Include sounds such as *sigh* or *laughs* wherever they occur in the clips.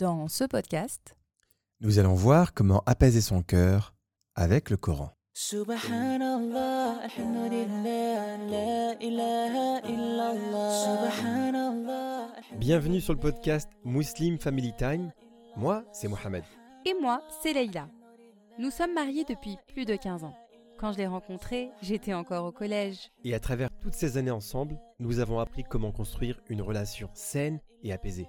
Dans ce podcast, Nous allons voir comment apaiser son cœur avec le Coran. Subhanallah, alhamdulillah, la ilaha illallah. Subhanallah. Bienvenue sur le podcast Muslim Family Time. Moi, c'est Mohamed. et moi, c'est Leïla. Nous sommes mariés depuis plus de 15 ans. Quand je l'ai rencontré, j'étais encore au collège. Et à travers toutes ces années ensemble, nous avons appris comment construire une relation saine et apaisée.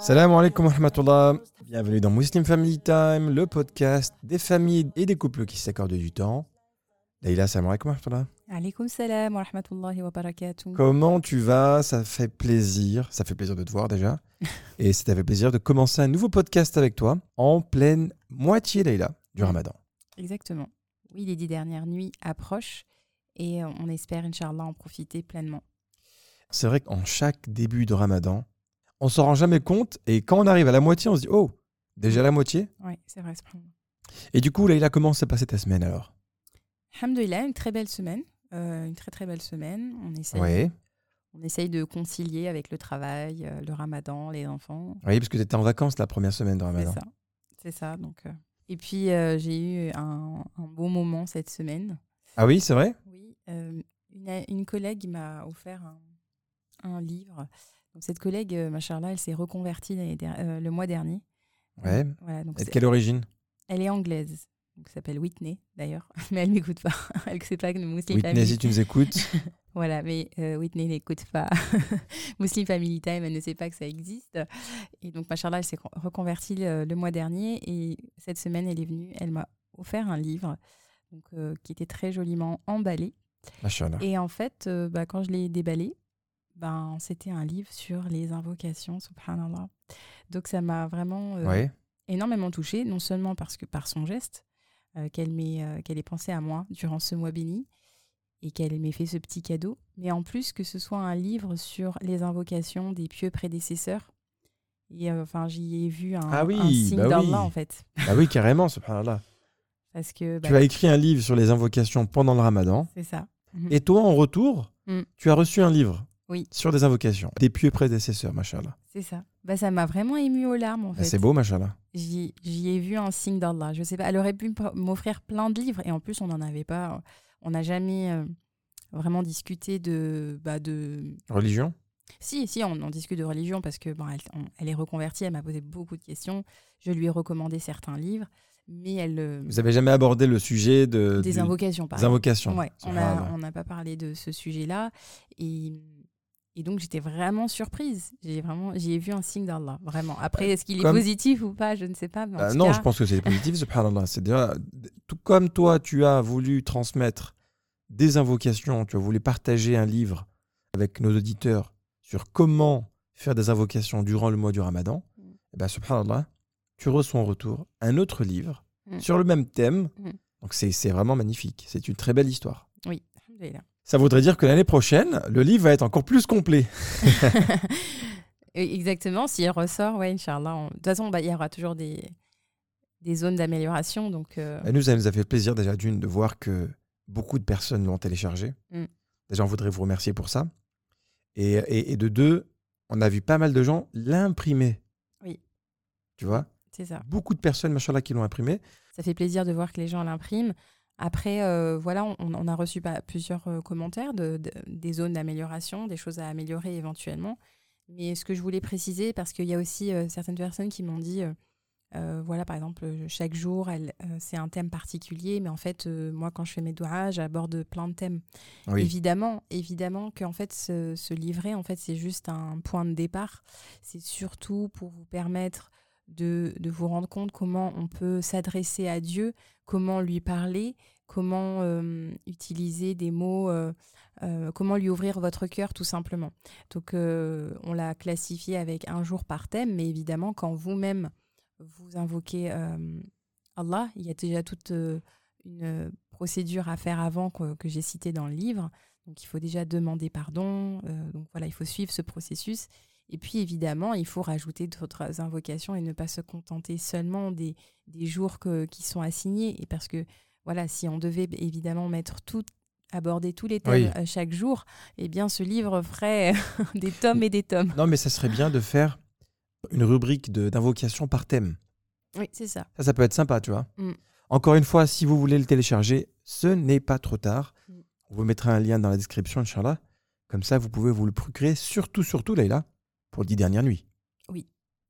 Salam alaikum wa rahmatullah. Bienvenue dans Muslim Family Time, le podcast des familles et des couples qui s'accordent du temps. Leïla, salam alaikum wa rahmatullah. Alaykoum salam wa rahmatullahi wa barakatuh. Comment tu vas? Ça fait plaisir. Ça fait plaisir de te voir déjà. *laughs* Et ça fait plaisir de commencer un nouveau podcast avec toi en pleine moitié, Leïla, du ramadan. Exactement. Oui, les dix dernières nuits approchent et on espère, Inch'Allah, en profiter pleinement. C'est vrai qu'en chaque début de ramadan, on s'en rend jamais compte. Et quand on arrive à la moitié, on se dit Oh, déjà la moitié Oui, c'est vrai. Et du coup, Leïla, comment s'est passée ta semaine alors? Alhamdulillah, une très belle semaine. euh, une très très belle semaine. On essaye, Oui. on essaye de concilier avec le travail, euh, le ramadan, les enfants. Oui, parce que tu étais en vacances la première semaine de C'est ramadan. ça. C'est ça. Donc, euh. Et puis, j'ai eu un, un beau moment cette semaine. Ah oui, c'est vrai? Oui, une, une collègue m'a offert un, un livre. Donc, cette collègue, euh, machallah, elle s'est reconvertie euh, le mois dernier. Ouais. Voilà, donc Et de quelle origine? Elle est anglaise. Donc, elle s'appelle Whitney, d'ailleurs. *laughs* Mais elle m'écoute pas. *laughs* elle ne sait pas que nous, Muslim Whitney, Family. si tu nous écoutes. *laughs* Voilà, mais euh, Whitney n'écoute pas Muslim Family Time. Elle ne sait pas que ça existe. Et donc, machallah, elle s'est con- reconvertie le, le mois dernier. Et cette semaine, elle est venue. Elle m'a offert un livre donc, euh, qui était très joliment emballé. Machallah. Et en fait, euh, bah, quand je l'ai déballé, ben, c'était un livre sur les invocations, subhanallah. Donc, ça m'a vraiment euh, énormément touchée, non seulement parce que par son geste, euh, qu'elle m'ait euh, qu'elle ait pensé à moi durant ce mois béni et qu'elle m'ait fait ce petit cadeau, mais en plus que ce soit un livre sur les invocations des pieux prédécesseurs. Et enfin, j'y ai vu un, Ah oui, un signe bah d'Allah oui. en fait, *laughs* Ah oui, carrément, subhanallah. parce que bah, Tu as écrit un livre sur les invocations pendant le ramadan. c'est ça. Et toi, en retour, Mm. tu as reçu un livre Oui. sur des invocations. Des pieux prédécesseurs, machallah. C'est ça. Bah, ça m'a vraiment ému aux larmes en Ah, fait. C'est beau, machallah. J'y j'y ai vu un signe d'Allah. Je sais pas, elle aurait pu m'offrir plein de livres et en plus on n'en avait pas. On n'a jamais euh, vraiment discuté de, bah de. Religion? Si, si, on, on discute de religion parce que bon, elle, on- elle est reconvertie. Elle m'a posé beaucoup de questions. Je lui ai recommandé certains livres, mais elle euh, Vous avez jamais abordé le sujet de, des du- invocations. Par des invocations. Ouais, on n'a pas parlé de ce sujet-là et. Et donc j'étais vraiment surprise. J'ai vraiment, j'y ai vu un signe d'Allah, vraiment. Après, est-ce qu'il est comme- positif ou pas Je ne sais pas. mais en Euh, non, cas- je pense que c'est positif, subhanallah. C'est déjà, tout comme toi, tu as voulu transmettre des invocations, tu as voulu partager un livre avec nos auditeurs sur comment faire des invocations durant le mois du ramadan, Mm. eh ben, subhanallah, tu reçois en retour un autre livre Mm. sur le même thème. Mm. Donc c'est vraiment magnifique. C'est une très belle histoire. Oui. Ça voudrait dire que l'année prochaine, le livre va être encore plus complet. *laughs* Et Exactement, s'il ressort, ouais, Inch'Allah. on- De toute façon, bah, il y aura toujours des, des zones d'amélioration. Donc, euh, Et nous, ça nous a fait plaisir déjà d'une de voir que beaucoup de personnes l'ont téléchargé. Mm. Déjà, on voudrait vous remercier pour ça. Et, et- et de deux, on a vu pas mal de gens l'imprimer. Oui. Tu vois? C'est ça. Beaucoup de personnes, machallah, qui l'ont imprimé. Ça fait plaisir de voir que les gens l'impriment. Après, euh, voilà, on, on a reçu bah, plusieurs euh, commentaires de, de- des zones d'amélioration, des choses à améliorer éventuellement. Mais ce que je voulais préciser, parce qu'il y a aussi euh, certaines personnes qui m'ont dit, voilà, par exemple, chaque jour, c'est un thème particulier, mais en fait, moi, quand je fais mes doigts, j'aborde plein de thèmes. Oui. Évidemment, évidemment qu'en fait, ce, ce livret, en fait, c'est juste un point de départ. C'est surtout pour vous permettre de, vous rendre compte comment on peut s'adresser à Dieu, comment lui parler, comment euh, utiliser des mots, euh, euh, comment lui ouvrir votre cœur tout simplement. Donc on l'a classifié avec un jour par thème, mais évidemment quand vous-même vous invoquez Allah, il y a déjà toute une procédure à faire avant que, que j'ai citée dans le livre. Donc il faut déjà demander pardon. donc voilà, il faut suivre ce processus. Et puis évidemment, il faut rajouter d'autres invocations et ne pas se contenter seulement des, des jours que- qui sont assignés. Et parce que voilà, si on devait évidemment mettre tout, aborder tous les thèmes Oui. euh, chaque jour, eh bien ce livre ferait *laughs* des tomes et des tomes. Non, mais ça serait bien de faire une rubrique d'invocation par thème. Oui, c'est ça. Ça, ça peut être sympa, tu vois. Mm. Encore une fois, si vous voulez le télécharger, ce n'est pas trop tard. Mm. On vous mettra un lien dans la description, Inch'Allah. Comme ça, vous pouvez vous le procurer, surtout, surtout, Leïla, pour dix dernières nuits.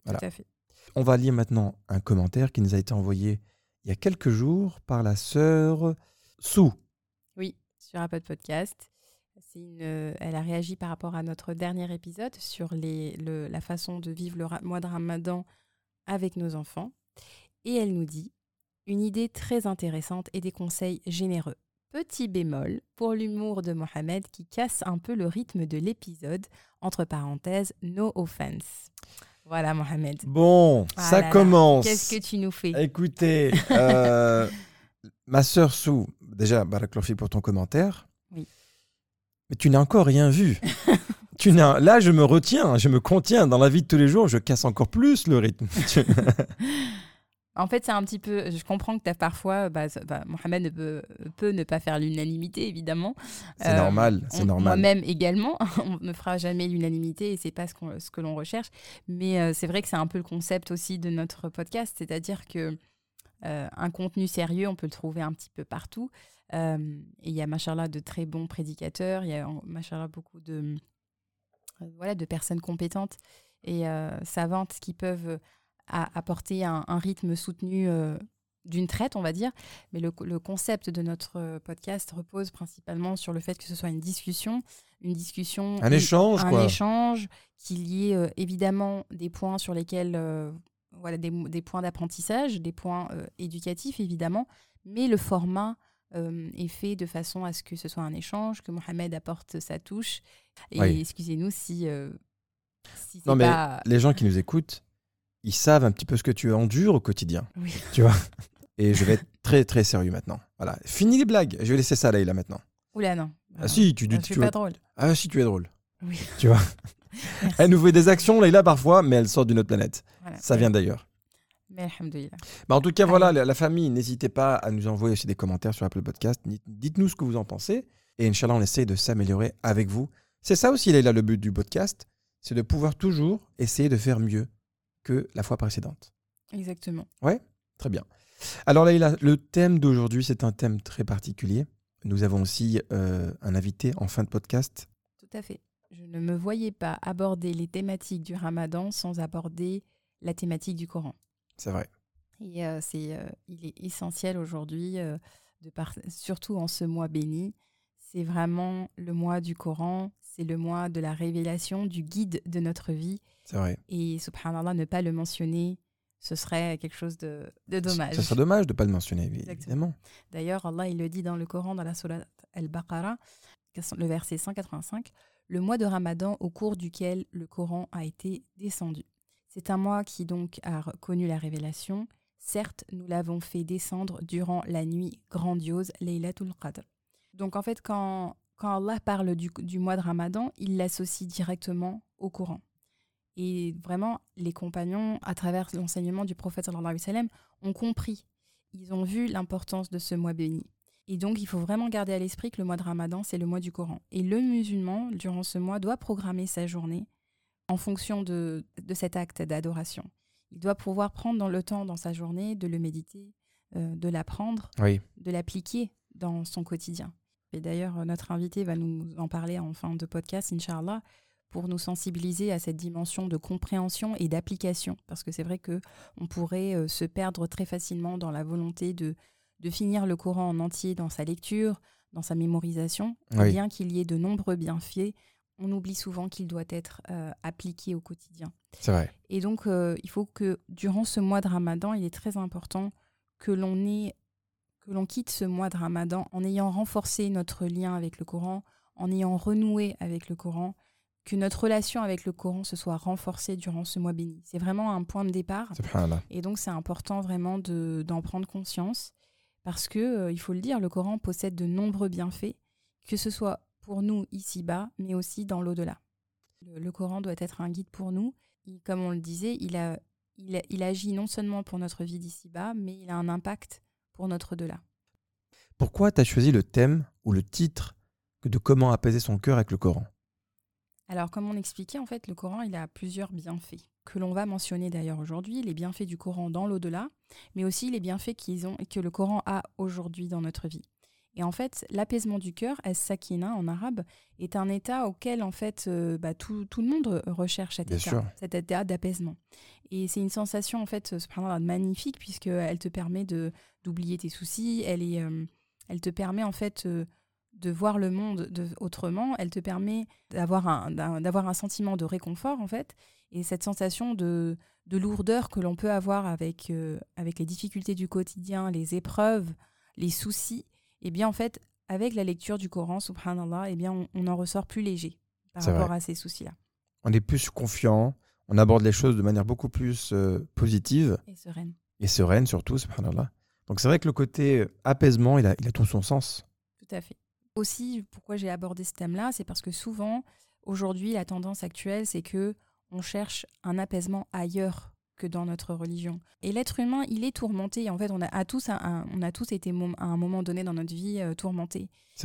Voilà. Tout à fait. On va lire maintenant un commentaire qui nous a été envoyé il y a quelques jours par la sœur Sou. Oui, sur Apple Podcast. Une, euh, elle a réagi par rapport à notre dernier épisode sur les, le- la façon de vivre le mois de Ramadan avec nos enfants. Et elle nous dit une idée très intéressante et des conseils généreux. Petit bémol pour l'humour de Mohamed qui casse un peu le rythme de l'épisode. Entre parenthèses, no offense. Voilà, Mohamed. Bon, Ah ça là commence. Qu'est-ce que tu nous fais? Écoutez, euh, *laughs* ma sœur Sou, déjà, Baraklofi pour ton commentaire. Oui. Mais tu n'as encore rien vu. *laughs* tu n'as, là, je me retiens, je me contiens. Dans la vie de tous les jours, je casse encore plus le rythme. *laughs* En fait, c'est un petit peu. Je comprends que tu as parfois. Bah, bah, Mohamed ne peut, peut ne pas faire l'unanimité, évidemment. C'est Euh, normal, c'est normal. Moi-même également, *laughs* on ne fera jamais l'unanimité et c'est pas ce, ce que l'on recherche. Mais euh, c'est vrai que c'est un peu le concept aussi de notre podcast, c'est-à-dire que euh, un contenu sérieux, on peut le trouver un petit peu partout. Et il y a, machallah, de très bons prédicateurs, il y a, machallah, beaucoup de, voilà, de personnes compétentes et savantes qui peuvent a- apporter un, un rythme soutenu euh, d'une traite, on va dire. Mais le, le concept de notre euh, podcast repose principalement sur le fait que ce soit une discussion, une discussion, Un échange, un quoi. échange, qu'il y ait euh, évidemment des points sur lesquels, euh, voilà, des, des points d'apprentissage, des points éducatifs évidemment, mais le format euh, est fait de façon à ce que ce soit un échange, que Mohamed apporte sa touche. Et Oui. excusez-nous si, euh, Non, mais pas. les gens qui nous écoutent, ils savent un petit peu ce que tu endures au quotidien. Oui. Tu vois *laughs* Et je vais être très, très sérieux maintenant. Voilà. Fini les blagues. Je vais laisser ça là, là, maintenant. Oula, non. Ah si, tu, tu, je suis pas drôle. Ah si, tu es drôle. Oui. *laughs* Tu vois *laughs* Merci. Elle nous fait des actions, là, parfois, mais elle sort d'une autre planète. Voilà. Ça vient d'ailleurs. Mais. Bah, en tout cas, Allez. voilà, la, famille, n'hésitez pas à nous envoyer aussi des commentaires sur Apple Podcast. Dites-nous ce que vous en pensez. Et Inch'Allah, on essaye de s'améliorer avec vous. C'est ça aussi, là, le but du podcast. C'est de pouvoir toujours essayer de faire mieux que la fois précédente. Exactement. Très bien. Alors Leïla, le thème d'aujourd'hui, c'est un thème très particulier. Nous avons aussi euh, un invité en fin de podcast. Tout à fait. Je ne me voyais pas aborder les thématiques du ramadan sans aborder la thématique du Coran. C'est vrai. Et euh, c'est, euh, il est essentiel aujourd'hui, surtout en ce mois béni. C'est vraiment le mois du Coran, c'est le mois de la révélation, du guide de notre vie. C'est vrai. Et subhanallah, ne pas le mentionner, ce serait quelque chose de, de dommage. Ce serait dommage de ne pas le mentionner, Exactement. évidemment. D'ailleurs, Allah, il le dit dans le Coran, dans la Surah Al-Baqarah, le verset 185, le mois de Ramadan au cours duquel le Coran a été descendu. C'est un mois qui donc a connu la révélation. Certes, nous l'avons fait descendre durant la nuit grandiose, Laylatul Qadr. Donc en fait, quand, quand Allah parle du, du mois de Ramadan, il l'associe directement au Coran. Et vraiment, les compagnons, à travers l'enseignement du prophète sallallahu alayhi wa sallam, ont compris. Ils ont vu l'importance de ce mois béni. Et donc, il faut vraiment garder à l'esprit que le mois de Ramadan, c'est le mois du Coran. Et le musulman, durant ce mois, doit programmer sa journée en fonction de, de cet acte d'adoration. Il doit pouvoir prendre dans le temps dans sa journée de le méditer, euh, de l'apprendre, Oui. de l'appliquer dans son quotidien. Et d'ailleurs, euh, notre invité va nous en parler en fin de podcast, Inch'Allah, pour nous sensibiliser à cette dimension de compréhension et d'application. Parce que c'est vrai que on pourrait euh, se perdre très facilement dans la volonté de, de finir le Coran en entier dans sa lecture, dans sa mémorisation. Oui. Bien qu'il y ait de nombreux bienfaits, on oublie souvent qu'il doit être euh, appliqué au quotidien. C'est vrai. Et donc, euh, il faut que durant ce mois de Ramadan, il est très important que l'on ait, que l'on quitte ce mois de Ramadan en ayant renforcé notre lien avec le Coran, en ayant renoué avec le Coran, que notre relation avec le Coran se soit renforcée durant ce mois béni. C'est vraiment un point de départ. Et donc, c'est important vraiment de- d'en prendre conscience parce que, euh, il faut le dire, le Coran possède de nombreux bienfaits, que ce soit pour nous ici-bas, mais aussi dans l'au-delà. Le, le Coran doit être un guide pour nous. Il- comme on le disait, il, a, il, a- il agit non seulement pour notre vie d'ici-bas, mais il a un impact pour notre au-delà. Pourquoi tu as choisi le thème ou le titre de comment apaiser son cœur avec le Coran? Alors, comme on expliquait, en fait, le Coran, il a plusieurs bienfaits, que l'on va mentionner d'ailleurs aujourd'hui, les bienfaits du Coran dans l'au-delà, mais aussi les bienfaits qu'ils ont, que le Coran a aujourd'hui dans notre vie. Et en fait, l'apaisement du cœur, as-sakina en arabe, est un état auquel, en fait, euh, bah, tout, tout le monde recherche cet Bien état, sûr. cet état d'apaisement. Et c'est une sensation, en fait, subhanallah, magnifique, puisqu'elle te permet de d'oublier tes soucis, elle, est, euh, elle te permet, en fait, euh, de voir le monde de, autrement, elle te permet d'avoir un, d'un- d'avoir un sentiment de réconfort, en fait, et cette sensation de, de lourdeur que l'on peut avoir avec, euh, avec les difficultés du quotidien, les épreuves, les soucis, et bien, en fait, avec la lecture du Coran, subhanallah, eh bien, on, on en ressort plus léger par rapport vrai. à ces soucis-là. On est plus confiant, on aborde les choses de manière beaucoup plus euh, positive Et sereine. et sereine surtout, subhanallah. Donc c'est vrai que le côté euh, apaisement, il a, il a tout son sens. Tout à fait. Aussi, pourquoi j'ai abordé ce thème-là, c'est parce que souvent, aujourd'hui, la tendance actuelle, c'est que on cherche un apaisement ailleurs que dans notre religion. Et l'être humain, il est tourmenté. En fait, on a, à tous, un- un- on a tous été à un moment donné dans notre vie euh,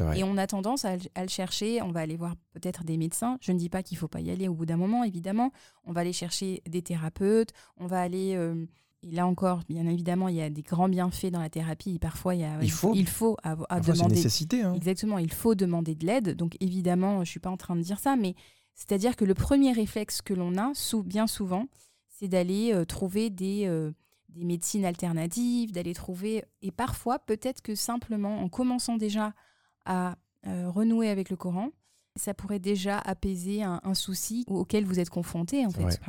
vrai. Et on a tendance à, le- à le chercher. On va aller voir peut-être des médecins. Je ne dis pas qu'il faut pas y aller au bout d'un moment, évidemment. On va aller chercher des thérapeutes. On va aller. euh, et là encore, bien évidemment, il y a des grands bienfaits dans la thérapie. Et parfois, il, y a, Il faut. il faut à une demander nécessité. hein. Exactement, il faut demander de l'aide. Donc évidemment, je ne suis pas en train de dire ça, mais c'est-à-dire que le premier réflexe que l'on a, sou- bien souvent, c'est d'aller euh, trouver des, euh, des médecines alternatives, d'aller trouver... Et parfois, peut-être que simplement, en commençant déjà à renouer avec le Coran, ça pourrait déjà apaiser un, un souci auquel vous êtes confronté, en fait.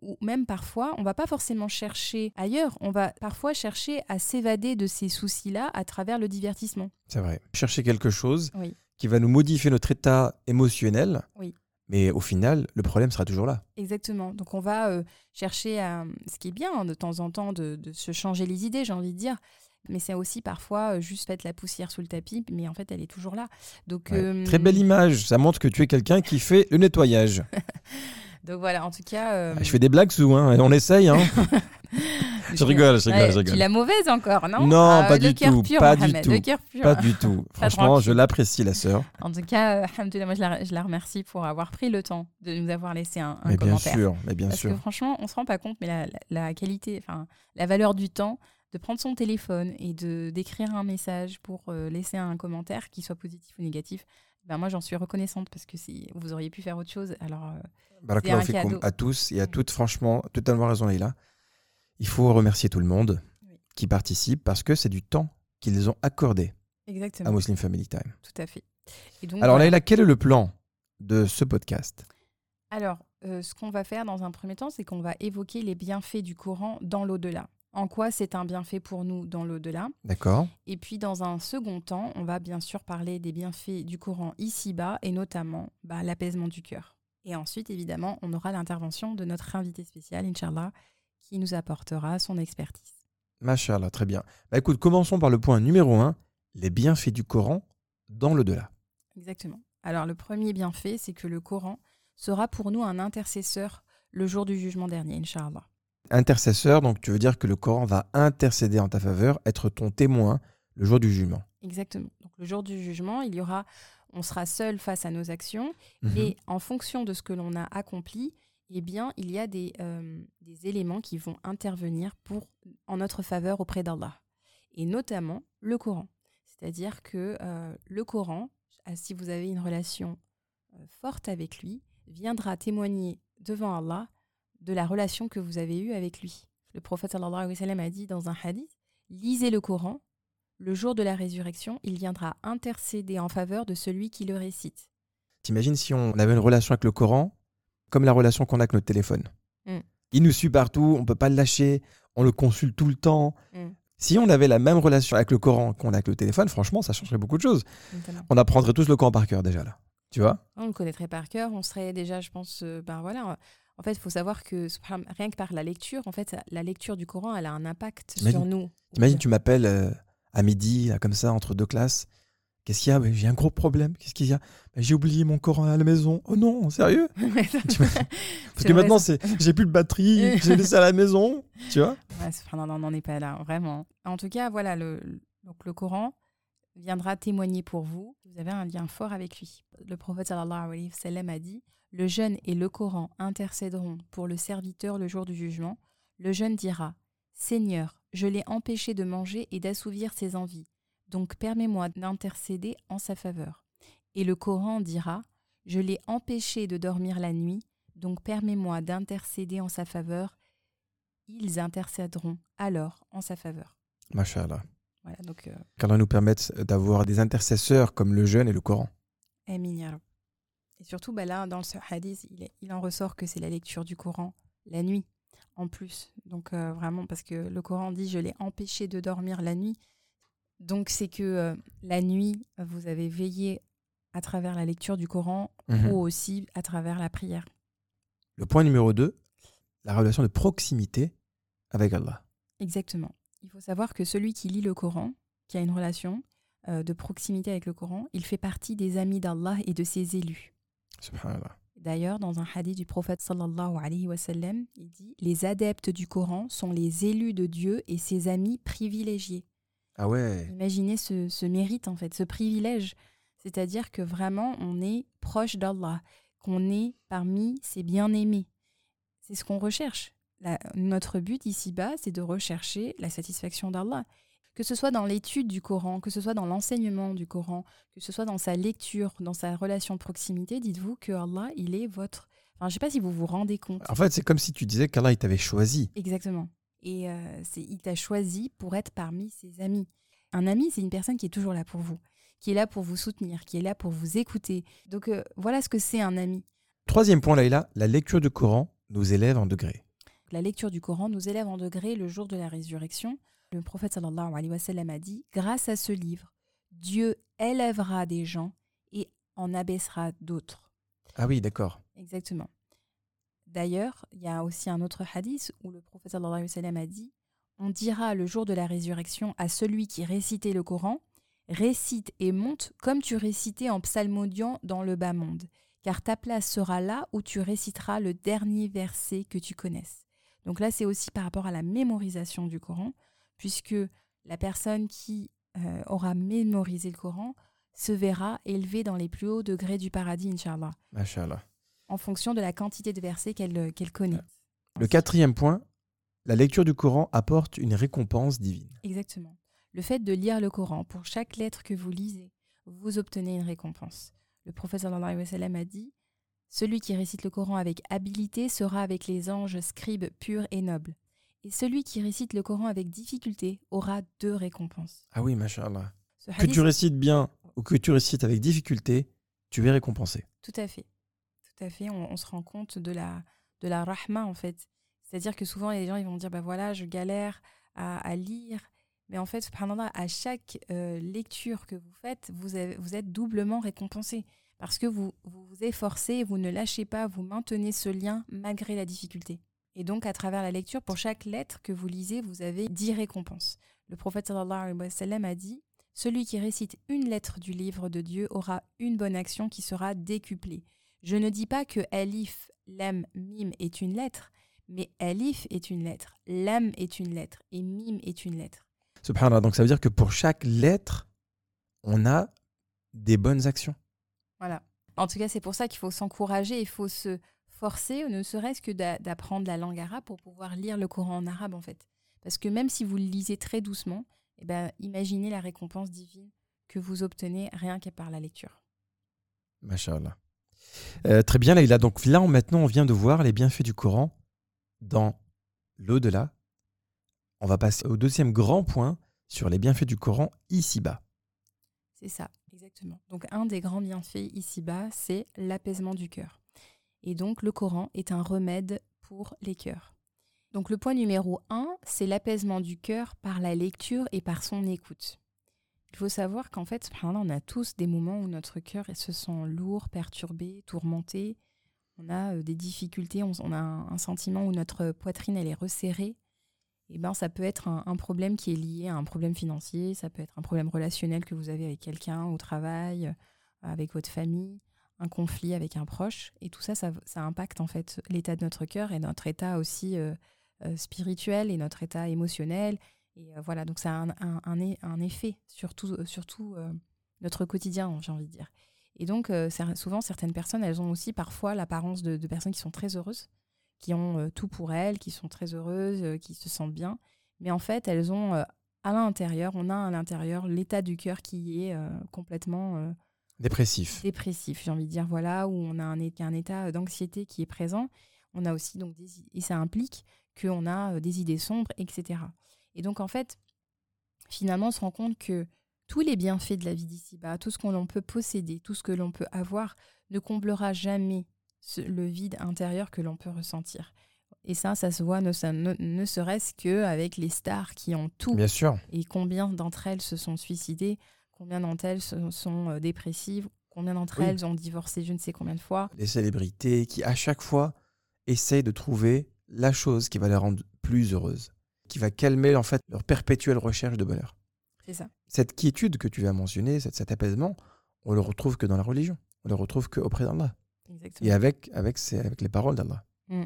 Ou même parfois, on va pas forcément chercher ailleurs, on va parfois chercher à s'évader de ces soucis-là à travers le divertissement. C'est vrai. Chercher quelque chose Oui. qui va nous modifier notre état émotionnel. Oui. Mais au final, le problème sera toujours là. Exactement. Donc on va euh, chercher à... Ce qui est bien hein, de temps en temps de, de se changer les idées, j'ai envie de dire. Mais c'est aussi parfois euh, juste mettre la poussière sous le tapis, mais en fait elle est toujours là. Donc, Ouais. euh, Très belle image. Ça montre que tu es quelqu'un qui fait le nettoyage. *laughs* Donc voilà, en tout cas... euh, Je fais des blagues sous, hein. on essaye. Hein. *laughs* je rigole, je rigole, Ouais, je Tu rigole. l'as mauvaise encore, non Non, Ah, pas du tout, pur, pas du tout. Le cœur pur. Pas du tout. *laughs* Franchement, tranquille. je l'apprécie, la sœur. En tout cas, euh, moi je la, je la remercie pour avoir pris le temps de nous avoir laissé un, un Mais bien commentaire. sûr, mais bien Parce que sûr. franchement, on se rend pas compte, mais la, la- la qualité, enfin, la valeur du temps de prendre son téléphone et de d'écrire un message pour euh, laisser un commentaire, qui soit positif ou négatif, ben moi j'en suis reconnaissante parce que si vous auriez pu faire autre chose, alors euh, un cadeau. à tous et à Mm. toutes, franchement, totalement raison, Leïla. Il faut remercier tout le monde Oui. qui participe parce que c'est du temps qu'ils ont accordé exactement, à Muslim Family Time. tout à fait. Et donc, Alors, voilà. Leïla, quel est le plan de ce podcast? Alors, euh, ce qu'on va faire dans un premier temps, c'est qu'on va évoquer les bienfaits du Coran dans l'au-delà. En quoi c'est un bienfait pour nous dans l'au-delà? D'accord Et puis, dans un second temps, on va bien sûr parler des bienfaits du Coran ici-bas et notamment bah, l'apaisement du cœur. Et ensuite, évidemment, on aura l'intervention de notre invité spécial, Inch'Allah, qui nous apportera son expertise. Machallah, très bien. Bah écoute, commençons par le point numéro 1, les bienfaits du Coran dans le delà. Exactement. Alors, le premier bienfait, c'est que le Coran sera pour nous un intercesseur le jour du jugement dernier, Inch'Allah. Intercesseur, donc tu veux dire que le Coran va intercéder en ta faveur, être ton témoin le jour du jugement. Exactement. Donc, le jour du jugement, il y aura, on sera seul face à nos actions, Mhm. mais en fonction de ce que l'on a accompli, eh bien, il y a des, euh, des éléments qui vont intervenir pour, en notre faveur auprès d'Allah. Et notamment le Coran. C'est-à-dire que euh, le Coran, euh, si vous avez une relation euh, forte avec lui, viendra témoigner devant Allah de la relation que vous avez eue avec lui. Le prophète sallallahu alayhi a dit dans un hadith, lisez le Coran, le jour de la résurrection, il viendra intercéder en faveur de celui qui le récite. T'imagines si on avait une relation avec le Coran comme la relation qu'on a avec notre téléphone. Mm. Il nous suit partout, on peut pas le lâcher, on le consulte tout le temps. Mm. Si on avait la même relation avec le Coran qu'on a avec le téléphone, franchement, ça changerait beaucoup de choses. On apprendrait tous le Coran par cœur déjà là. Tu vois? On le connaîtrait par cœur, on serait déjà, je pense, euh, ben voilà. En fait, il faut savoir que rien que par la lecture, en fait, la lecture du Coran, elle a un impact sur nous. T'imagines, tu m'appelles euh, à midi, là, comme ça, entre deux classes. Qu'est-ce qu'il y a? J'ai un gros problème. Qu'est-ce qu'il y a? J'ai oublié mon Coran à la maison. Oh non, sérieux? *laughs* Parce que maintenant, c'est j'ai plus de batterie, *laughs* j'ai laissé à la maison. Tu vois? Ouais, on n'en est pas là, vraiment. En tout cas, voilà, le, le- donc le Coran viendra témoigner pour vous. Vous avez un lien fort avec lui. Le prophète sallallahu alayhi wa sallam a dit Le jeûne et le Coran intercéderont pour le serviteur le jour du jugement. Le jeûne dira Seigneur, je l'ai empêché de manger et d'assouvir ses envies. Donc permets-moi d'intercéder en sa faveur. Et le Coran dira Je l'ai empêché de dormir la nuit. Donc permets-moi d'intercéder en sa faveur ils intercéderont alors en sa faveur. Machallah. Voilà, donc, euh, Qu'Allah nous permette d'avoir des intercesseurs comme le jeûne et le Coran. amin. Et surtout, bah là, dans ce hadith, il, est- il en ressort que c'est la lecture du Coran la nuit, en plus. Donc, euh, vraiment, parce que le Coran dit Je l'ai empêché de dormir la nuit. Donc, c'est que euh, la nuit, vous avez veillé à travers la lecture du Coran Mhm. ou aussi à travers la prière. Le point numéro 2, la relation de proximité avec Allah. Exactement. Il faut savoir que celui qui lit le Coran, qui a une relation euh, de proximité avec le Coran, il fait partie des amis d'Allah et de ses élus. Subhanallah. D'ailleurs, dans un hadith du prophète sallallahu alayhi wa sallam, il dit Les adeptes du Coran sont les élus de Dieu et ses amis privilégiés. Ah ouais. Imaginez ce, ce mérite, en fait, ce privilège. C'est-à-dire que vraiment, on est proche d'Allah, qu'on est parmi ses bien-aimés. C'est ce qu'on recherche. La- notre but ici-bas, c'est de rechercher la satisfaction d'Allah. Que ce soit dans l'étude du Coran, que ce soit dans l'enseignement du Coran, que ce soit dans sa lecture, dans sa relation de proximité, dites-vous que Allah, il est votre... Enfin, je ne sais pas si vous vous rendez compte. En fait, c'est comme si tu disais qu'Allah il t'avait choisi. Exactement. Et euh, il t'a choisi pour être parmi ses amis. Un ami, c'est une personne qui est toujours là pour vous, qui est là pour vous soutenir, qui est là pour vous écouter. Donc euh, voilà ce que c'est un ami. Troisième point, Laïla, la lecture du Coran nous élève en degré. La lecture du Coran nous élève en degré le jour de la résurrection. Le prophète sallallahu alayhi wa sallam a dit Grâce à ce livre, Dieu élèvera des gens et en abaissera d'autres. Ah oui, d'accord. Exactement. D'ailleurs, il y a aussi un autre hadith où le prophète wa sallam a dit On dira le jour de la résurrection à celui qui récitait le Coran Récite et monte comme tu récitais en psalmodiant dans le bas monde, car ta place sera là où tu réciteras le dernier verset que tu connaisses. Donc là, c'est aussi par rapport à la mémorisation du Coran, puisque la personne qui euh, aura mémorisé le Coran se verra élevée dans les plus hauts degrés du paradis, Inch'Allah Machallah. En fonction de la quantité de versets qu'elle euh, connaît. Le quatrième point, la lecture du Coran apporte une récompense divine. Exactement. Le fait de lire le Coran, pour chaque lettre que vous lisez, vous obtenez une récompense. Le wa sallam a dit Celui qui récite le Coran avec habileté sera avec les anges scribes purs et nobles. Et celui qui récite le Coran avec difficulté aura deux récompenses. Ah oui, machallah. Ce Que tu récites bien ou que tu récites avec difficulté, tu es récompensé. Tout à fait. Tout à fait. On, se rend compte de la, de la rahma, en fait. C'est-à-dire que souvent, les gens ils vont dire bah voilà, je galère à, lire. Mais en fait, subhanallah, à chaque euh, lecture que vous faites, vous, êtes doublement récompensé. Parce que vous vous, efforcez, vous ne lâchez pas, vous maintenez ce lien malgré la difficulté. Et donc, à travers la lecture, pour chaque lettre que vous lisez, vous avez 10 récompenses. Le prophète sallallahu alayhi wa sallam a dit Celui qui récite une lettre du livre de Dieu aura une bonne action qui sera décuplée. Je ne dis pas que Alif, Lam, Mim est une lettre, mais Alif est une lettre, Lam est une lettre et Mim est une lettre. Subhanallah. Donc ça veut dire que pour chaque lettre, on a des bonnes actions. Voilà. En tout cas, c'est pour ça qu'il faut s'encourager, il faut se forcer, ne serait-ce que d'a- d'apprendre la langue arabe pour pouvoir lire le Coran en arabe, en fait. Parce que même si vous le lisez très doucement, eh ben, imaginez la récompense divine que vous obtenez rien qu'à par la lecture. Machallah. Euh, très bien, Laïla. Donc là, maintenant, on vient de voir les bienfaits du Coran dans l'au-delà. On va passer au deuxième grand point sur les bienfaits du Coran ici-bas. C'est ça, exactement. Donc un des grands bienfaits ici-bas, c'est l'apaisement du cœur. Et donc le Coran est un remède pour les cœurs. Donc le point numéro un, c'est l'apaisement du cœur par la lecture et par son écoute. Il faut savoir qu'en fait, on a tous des moments où notre cœur se sent lourd, perturbé, tourmenté. On a euh, des difficultés, on, a un, sentiment où notre poitrine est resserrée. eh ben, ça peut être un, problème qui est lié à un problème financier, ça peut être un problème relationnel que vous avez avec quelqu'un au travail, euh, avec votre famille, un conflit avec un proche. Et tout ça, ça, impacte en fait l'état de notre cœur et notre état aussi euh, spirituel et notre état émotionnel. Et euh, voilà, donc ça a un, un- un un effet sur tout, euh, sur tout, euh, notre quotidien, j'ai envie de dire. Et donc, souvent, certaines personnes, elles ont aussi parfois l'apparence de, de personnes qui sont très heureuses, qui ont tout pour elles, qui sont très heureuses, qui se sentent bien. Mais en fait, elles ont à l'intérieur, on a à l'intérieur l'état du cœur qui est complètement Dépressif. dépressif, j'ai envie de dire, voilà, où on a un, état d'anxiété qui est présent. On a aussi donc des et ça implique qu'on a des idées sombres, etc. Et donc en fait, finalement, on se rend compte que tous les bienfaits de la vie d'ici-bas, tout ce que l'on peut posséder, tout ce que l'on peut avoir, ne comblera jamais ce- le vide intérieur que l'on peut ressentir. Et ça, ça se voit ne, ça- ne- ne serait-ce qu'avec les stars qui ont tout Bien sûr. et combien d'entre elles se sont suicidées, combien d'entre elles se- sont euh, dépressives, combien d'entre Oui. elles ont divorcé je ne sais combien de fois. Les célébrités qui, à chaque fois, essayent de trouver la chose qui va les rendre plus heureuses, qui va calmer en fait leur perpétuelle recherche de bonheur. C'est ça. Cette quiétude que tu viens mentionner, cet, cet apaisement, on le retrouve que dans la religion. On le retrouve que auprès d'Allah. Exactement. Et avec, avec, avec les paroles d'Allah. Mm.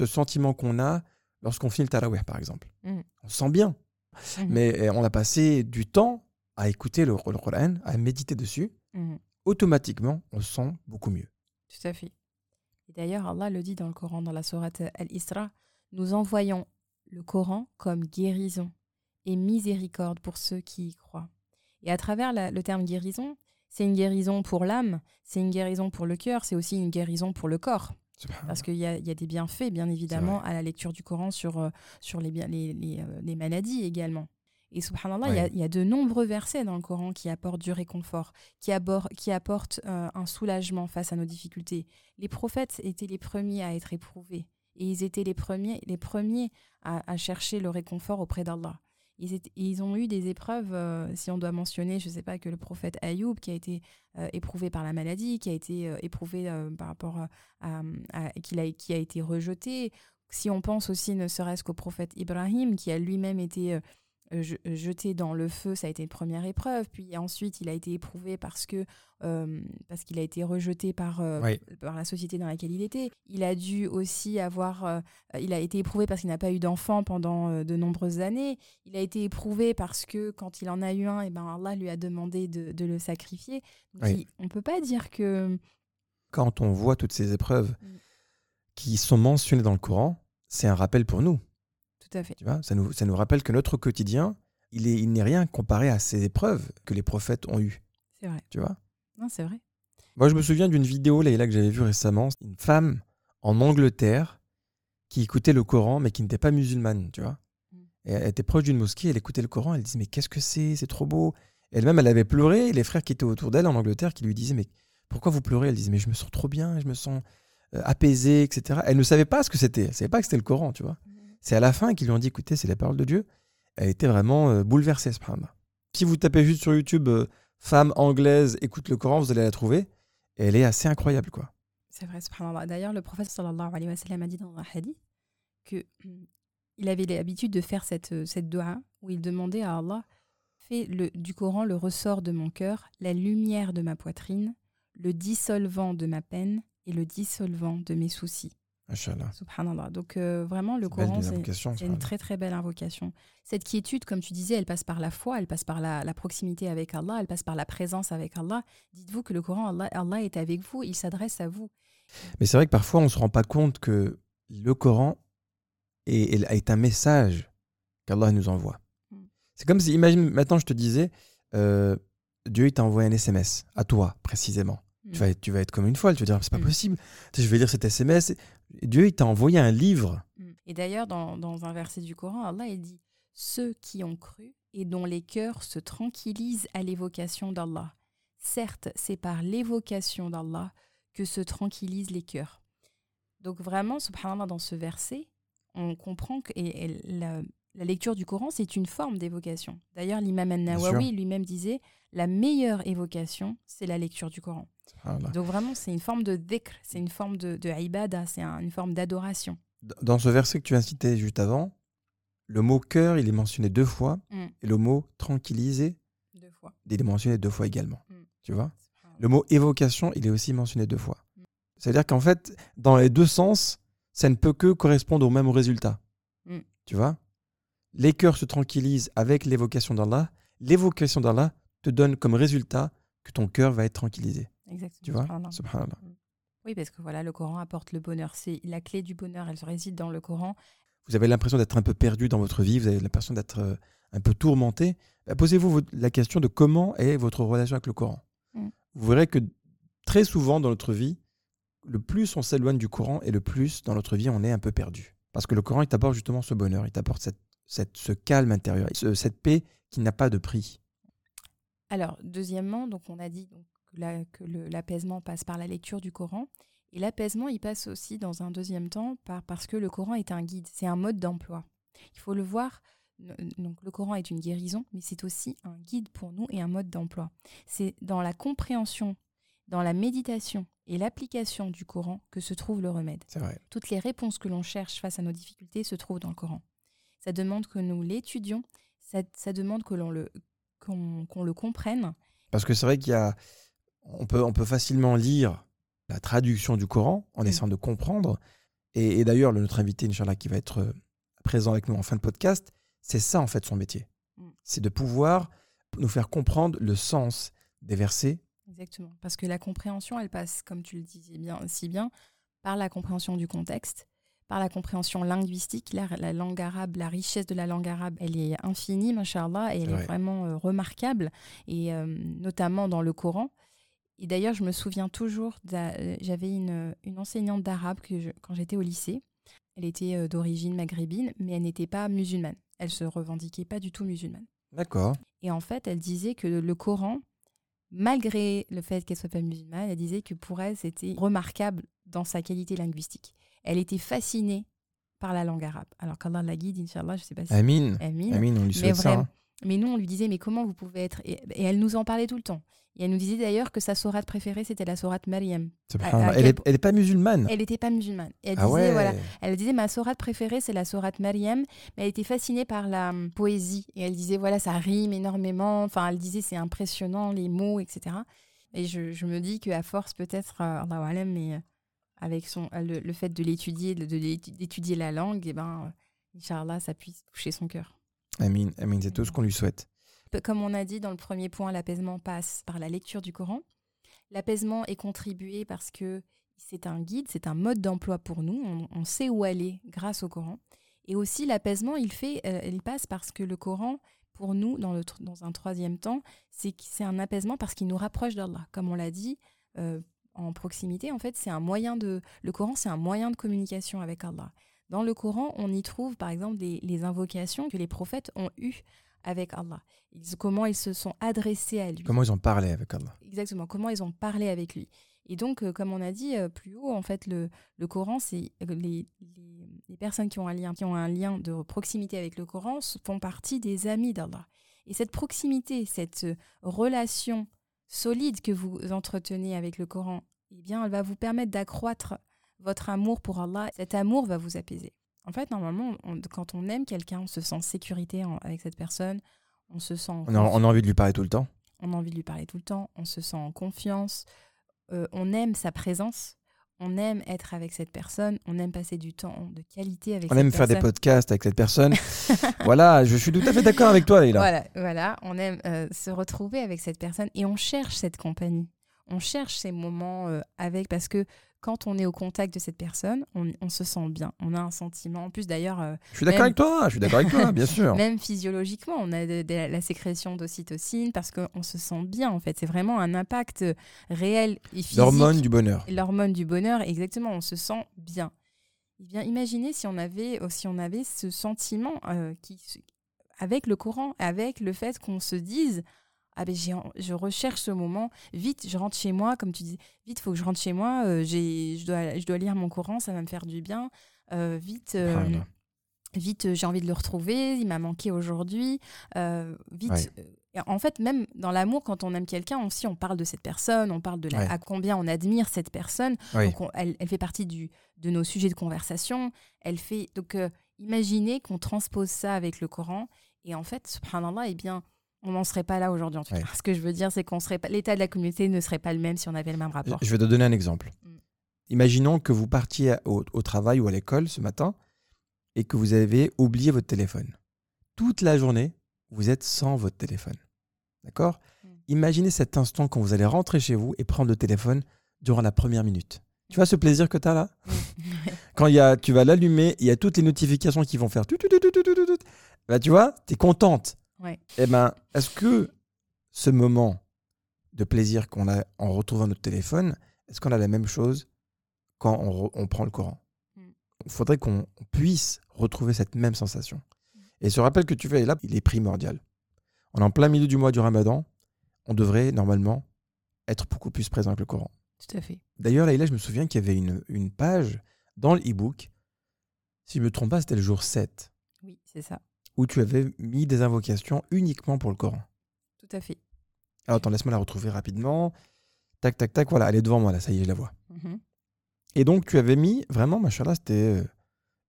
Ce sentiment qu'on a lorsqu'on finit le tarawih, par exemple. Mm. On se sent bien. Mhm. Mais eh, on a passé du temps à écouter le, le Coran, à méditer dessus. Automatiquement, on se sent beaucoup mieux. Tout à fait. Et d'ailleurs, Allah le dit dans le Coran, dans la sourate Al-Isra, nous envoyons le Coran comme guérison et miséricorde pour ceux qui y croient. Et à travers la- le terme guérison, c'est une guérison pour l'âme, c'est une guérison pour le cœur, c'est aussi une guérison pour le corps. Parce qu'il y y a des bienfaits, bien évidemment, à la lecture du Coran sur, euh, sur les, bien- les, les, euh, les maladies également. Et subhanallah, il y a- Ouais. il y, a de nombreux versets dans le Coran qui apportent du réconfort, qui, abor- qui apportent euh, un soulagement face à nos difficultés. Les prophètes étaient les premiers à être éprouvés. Et ils étaient les premiers, les premiers à, chercher le réconfort auprès d'Allah. Ils, ont eu des épreuves, euh, si on doit mentionner, je ne sais pas, que le prophète Ayoub, qui a été euh, éprouvé par la maladie, qui a été euh, éprouvé par rapport à, qui a été rejeté. Si on pense aussi ne serait-ce qu'au prophète Ibrahim, qui a lui-même été je- jeté dans le feu, ça a été une première épreuve. Puis ensuite, il a été éprouvé parce que euh, parce qu'il a été rejeté par, euh, Oui. par la société dans laquelle il était. Il a dû aussi avoir, euh, il a été éprouvé parce qu'il n'a pas eu d'enfant pendant euh, de nombreuses années. Il a été éprouvé parce que quand il en a eu un, et ben Allah lui a demandé de, de le sacrifier. Donc, Oui. il- on peut pas dire que Quand on voit toutes ces épreuves Mm. qui sont mentionnées dans le Coran, c'est un rappel pour nous. Tout à fait. Tu vois ça, nous, ça nous rappelle que notre quotidien, il est- il n'est rien comparé à ces épreuves que les prophètes ont eues. C'est vrai. Tu vois? Non, c'est vrai. Moi, je me souviens d'une vidéo là, que j'avais vue récemment. Une femme en Angleterre qui écoutait le Coran, mais qui n'était pas musulmane, tu vois? Mm. Et elle était proche d'une mosquée, elle écoutait le Coran, elle disait Mais qu'est-ce que c'est? C'est trop beau. Elle-même, elle avait pleuré, et les frères qui étaient autour d'elle en Angleterre qui lui disaient Mais pourquoi vous pleurez? Elle disait Mais je me sens trop bien, je me sens euh, apaisée, etc. Elle ne savait pas ce que c'était, elle ne savait pas que c'était le Coran, tu vois? C'est à la fin qu'ils lui ont dit Écoutez, c'est la parole de Dieu. Elle était vraiment euh, bouleversée, subhanallah. Si vous tapez juste sur YouTube euh, Femme anglaise écoute le Coran, vous allez la trouver. Elle est assez incroyable, quoi. C'est vrai, subhanallah. D'ailleurs, le prophète sallallahu alayhi wa sallam a dit dans un hadith que hum, il avait l'habitude de faire cette, euh, cette dua où il demandait à Allah Fais le, du Coran le ressort de mon cœur, la lumière de ma poitrine, le dissolvant de ma peine et le dissolvant de mes soucis. Inch'Allah. Subhanallah. Donc, euh, vraiment, le Coran, c'est une très très belle invocation. Cette quiétude, comme tu disais, elle passe par la foi, elle passe par la, la proximité avec Allah, elle passe par la présence avec Allah. Dites-vous que le Coran, Allah, Allah est avec vous, il s'adresse à vous. Mais c'est vrai que parfois, on ne se rend pas compte que le Coran est, un message qu'Allah nous envoie. Mm. C'est comme si, imagine, maintenant, je te disais, euh, Dieu, il t'a envoyé un SMS, à toi, précisément. Tu, Mm. vas être, tu vas être comme une folle, tu vas dire, c'est pas Mm. possible. Je vais lire cet SMS. Dieu, il t'a envoyé un livre. Mm. Et d'ailleurs, dans, dans un verset du Coran, Allah il dit Ceux qui ont cru et dont les cœurs se tranquillisent à l'évocation d'Allah. Certes, c'est par l'évocation d'Allah que se tranquillisent les cœurs. Donc, vraiment, subhanallah, dans ce verset, on comprend que et- et la, la lecture du Coran, c'est une forme d'évocation. D'ailleurs, l'imam al-Nawawi lui-même disait La meilleure évocation, c'est la lecture du Coran. Voilà. Donc, vraiment, c'est une forme de dhikr, c'est une forme de, de ibada, c'est un- une forme d'adoration. Dans ce verset que tu as cité juste avant, le mot cœur, il est mentionné deux fois, Mm. et le mot tranquilliser, Deux fois. il est mentionné deux fois également. Mm. Tu vois? Le mot évocation, il est aussi mentionné deux fois. Mm. C'est-à-dire qu'en fait, dans les deux sens, ça ne peut que correspondre au même résultat. Tu vois? Les cœurs se tranquillisent avec l'évocation d'Allah. L'évocation d'Allah te donne comme résultat que ton cœur va être tranquillisé. Exactement. Tu vois? Subhanallah. Subhanallah. Oui, parce que voilà, le Coran apporte le bonheur. C'est la clé du bonheur. Elle réside dans le Coran. Vous avez l'impression d'être un peu perdu dans votre vie, vous avez l'impression d'être euh, un peu tourmenté. Bah, Posez-vous la question de comment est votre relation avec le Coran. Mm. Vous verrez que très souvent dans notre vie, le plus on s'éloigne du Coran et le plus dans notre vie on est un peu perdu. Parce que le Coran, il t'apporte justement ce bonheur, il t'apporte cette, cette- ce calme intérieur, ce- cette paix qui n'a pas de prix. Alors, deuxièmement, donc on a dit donc, que la- l'apaisement passe par la lecture du Coran. Et l'apaisement, il passe aussi dans un deuxième temps par, parce que le Coran est un guide, c'est un mode d'emploi. Il faut le voir. Donc, le Coran est une guérison, mais c'est aussi un guide pour nous et un mode d'emploi. C'est dans la compréhension, dans la méditation et l'application du Coran que se trouve le remède. Vrai. Toutes les réponses que l'on cherche face à nos difficultés se trouvent dans le Coran. Ça demande que nous l'étudions, ça, ça demande que l'on le, qu'on qu'on le comprenne. Parce que c'est vrai qu'il y a, on peut, on peut facilement lire la traduction du Coran en Mm. essayant de comprendre. Et, et d'ailleurs, le- notre invité, Inch'Allah, qui va être euh, présent avec nous en fin de podcast, c'est ça en fait son métier. Mm. C'est de pouvoir nous faire comprendre le sens des versets. Exactement. Parce que la compréhension, elle passe, comme tu le disais bien, si bien, par la compréhension du contexte, par la compréhension linguistique. La, la langue arabe, la richesse de la langue arabe, elle est infinie, machallah, et elle est vrai. vraiment euh, remarquable, et euh, notamment dans le Coran. Et d'ailleurs, je me souviens toujours, euh, j'avais une, une enseignante d'arabe quand j'étais au lycée. Elle était euh, d'origine maghrébine, mais elle n'était pas musulmane. Elle se revendiquait pas du tout musulmane. D'accord. Et en fait, elle disait que le Coran, malgré le fait qu'elle soit pas musulmane, elle disait que pour elle, c'était remarquable dans sa qualité linguistique. Elle était fascinée par la langue arabe. Alors qu'Allah la guide, Inch'Allah, je sais pas si... Amin. Amin. Amin, on lui souhaite ça. hein. Mais nous, on lui disait, mais comment vous pouvez être... Et, et elle nous en parlait tout le temps. Et elle nous disait d'ailleurs que sa sourate préférée, c'était la sourate à Elle quel est, elle est pas musulmane. Elle n'était pas musulmane. Et elle ah disait, ouais. voilà, elle disait ma sourate préférée c'est la sourate Maryam, mais elle était fascinée par la hum, poésie et elle disait voilà ça rime énormément. Enfin elle disait c'est impressionnant les mots etc. Et je, je me dis qu'à force peut-être euh, mais euh, avec son euh, le, le fait de l'étudier d'étudier la langue et ben euh, Inch'Allah ça puisse toucher son cœur. Amin. Amin. C'est tout ce qu'on lui souhaite. Comme on a dit dans le premier point, l'apaisement passe par la lecture du Coran. L'apaisement est contribué parce que c'est un guide, c'est un mode d'emploi pour nous. On, sait où aller grâce au Coran. Et aussi, l'apaisement, il, fait, euh, il passe parce que le Coran, pour nous, dans, un troisième temps, c'est un apaisement parce qu'il nous rapproche d'Allah. Comme on l'a dit, euh, en proximité, en fait, c'est un moyen de. Le Coran, c'est un moyen de communication avec Allah. Dans le Coran, on y trouve, par exemple, des- les invocations que les prophètes ont eues avec Allah. Ils- comment ils se sont adressés à lui. Comment ils ont parlé avec Allah Exactement, comment ils ont parlé avec lui. Et donc, euh, comme on a dit euh, plus haut, en fait, le, le Coran, c'est euh, les, les, les personnes qui ont un lien, qui ont un lien de proximité avec le Coran font partie des amis d'Allah. Et cette proximité, cette relation solide que vous entretenez avec le Coran, eh bien, elle va vous permettre d'accroître votre amour pour Allah. Cet amour va vous apaiser. En fait, normalement, on- quand on aime quelqu'un, on se sent en sécurité en- avec cette personne, on se sent en on a, on a envie de lui parler tout le temps. on a envie de lui parler tout le temps, on se sent en confiance, euh, on aime sa présence, on aime être avec cette personne, on aime passer du temps de qualité avec On cette aime faire des personne. podcasts avec cette personne. *laughs* voilà, je suis tout à fait d'accord avec toi, Leïla. Voilà, voilà, on aime euh, se retrouver avec cette personne et on cherche cette compagnie. On cherche ces moments euh, avec parce que quand on est au contact de cette personne, on, on se sent bien. On a un sentiment. En plus, d'ailleurs, euh, Je suis d'accord avec toi, je suis d'accord avec toi, bien *laughs* sûr. Même physiologiquement, on a de- de- la sécrétion d'ocytocine parce qu'on se sent bien en fait. C'est vraiment un impact réel et physique. L'hormone du bonheur. L'hormone du bonheur, exactement, on se sent bien. Eh bien, imaginez si on avait, euh, si on avait ce sentiment euh, qui, avec le Coran, avec le fait qu'on se dise ah ben j'ai, je recherche ce moment, vite, je rentre chez moi, comme tu dis, vite, faut que je rentre chez moi, euh, j'ai, je, dois, je dois lire mon Coran, ça va me faire du bien, Euh, vite, euh, vite, j'ai envie de le retrouver, il m'a manqué aujourd'hui, vite. Ouais. en fait, même dans l'amour, quand on aime quelqu'un, aussi, on parle de cette personne, on parle de la, Ouais. à combien on admire cette personne. Oui. Donc, on- elle, elle fait partie du, de nos sujets de conversation. Elle fait donc, euh, Imaginez qu'on transpose ça avec le Coran et en fait, subhanallah, eh bien, on n'en serait pas là aujourd'hui en tout Ouais. cas. Ce que je veux dire, c'est qu'on serait pas, l'état de la communauté ne serait pas le même si on avait le même rapport. Je vais te donner un exemple. Mm. Imaginons que vous partiez au, au travail ou à l'école ce matin et que vous avez oublié votre téléphone. Toute la journée, vous êtes sans votre téléphone. D'accord? Mm. Imaginez cet instant quand vous allez rentrer chez vous et prendre le téléphone durant la première minute. Tu vois ce plaisir que tu as là *laughs* Quand il y a, tu vas l'allumer, il y a toutes les notifications qui vont faire. Bah, tu vois, tu es contente. Ouais. Eh ben, est-ce que ce moment de plaisir qu'on a en retrouvant notre téléphone, est-ce qu'on a la même chose quand on, re- on prend le Coran Mm. Il faudrait qu'on puisse retrouver cette même sensation. Et ce rappel que tu fais là, il est primordial. On est en plein milieu du mois du Ramadan. On devrait normalement être beaucoup plus présent avec le Coran. Tout à fait. D'ailleurs, Laïla, je me souviens qu'il y avait une, une page dans le e-book, si je ne me trompe pas, c'était le jour 7, Oui, c'est ça. Où tu avais mis des invocations uniquement pour le Coran. Tout à fait. Alors, attends, laisse-moi la retrouver rapidement. Tac, tac, tac, voilà, elle est devant moi, là, ça y est, je la vois. Mhm. Et donc, tu avais mis, vraiment, machallah, c'était euh,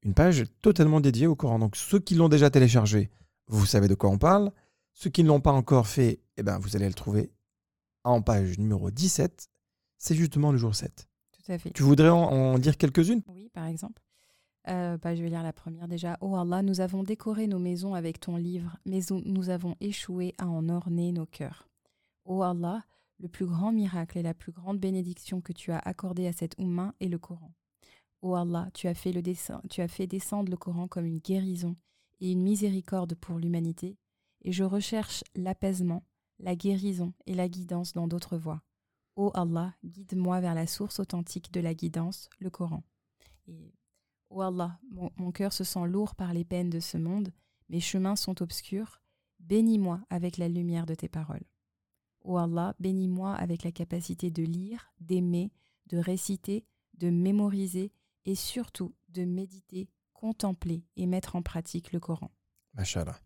une page totalement dédiée au Coran. Donc, ceux qui l'ont déjà téléchargé, vous savez de quoi on parle. Ceux qui ne l'ont pas encore fait, eh ben, vous allez le trouver en page numéro 17. C'est justement le jour 7. Tout à fait. Tu voudrais en, en dire quelques-unes? Oui, par exemple. Euh, bah, je vais lire la première déjà. Oh Allah, nous avons décoré nos maisons avec ton livre, mais nous- avons échoué à en orner nos cœurs. Oh Allah, le plus grand miracle et la plus grande bénédiction que tu as accordé à cette Oumma est le Coran. Oh Allah, tu as, fait descendre le Coran comme une guérison et une miséricorde pour l'humanité, et je recherche l'apaisement, la guérison et la guidance dans d'autres voies. Ô Allah, guide-moi vers la source authentique de la guidance, le Coran. Ô Allah, mon, cœur se sent lourd par les peines de ce monde, mes chemins sont obscurs, bénis-moi avec la lumière de tes paroles. Ô Allah, bénis-moi avec la capacité de lire, d'aimer, de réciter, de mémoriser et surtout de méditer, contempler et mettre en pratique le Coran. Machallah.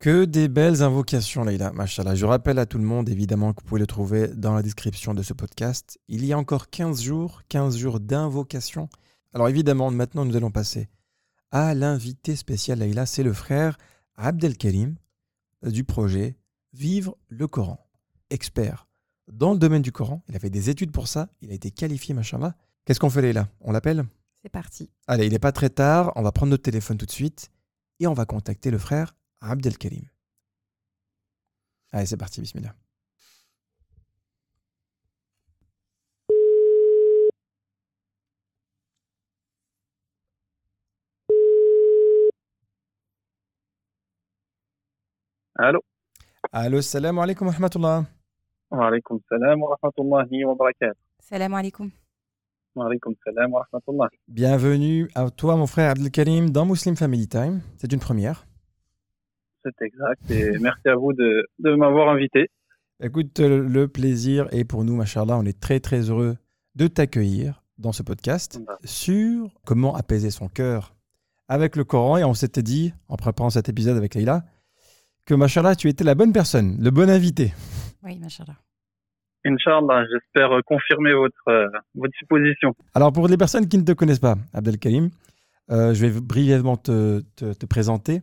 Que des belles invocations, Leïla. Machallah. Je rappelle à tout le monde, évidemment, que vous pouvez le trouver dans la description de ce podcast. Il y a encore 15 jours, 15 jours d'invocation. Alors, évidemment, maintenant, nous allons passer à l'invité spécial, Leïla. C'est le frère Abdelkarim euh, du projet Vivre le Coran. Expert dans le domaine du Coran. Il a fait des études pour ça. Il a été qualifié, machallah. Qu'est-ce qu'on fait, Leïla? On l'appelle? C'est parti. Allez, il n'est pas très tard, on va prendre notre téléphone tout de suite et on va contacter le frère Abdelkarim. Allez, c'est parti, bismillah. Allô Allô, salam alaikum wa rahmatullah. Wa alaykum salam wa rahmatullahi wa barakatuh. Salam alaikum. Wa alaykum salam wa rahmatullah. Bienvenue à toi, mon frère Abdelkarim, dans Muslim Family Time. C'est une première. C'est exact. Et merci à vous de, de m'avoir invité. Écoute, le le plaisir est pour nous, machallah. On est très, très heureux de t'accueillir dans ce podcast sur comment apaiser son cœur avec le Coran. Et on s'était dit, en préparant cet épisode avec Leïla, que, machallah, tu étais la bonne personne, le bon invité. Oui, machallah. Inch'Allah, j'espère confirmer votre, euh, votre supposition. Alors, pour les personnes qui ne te connaissent pas, Abdelkarim, euh, je vais brièvement te, te- te présenter.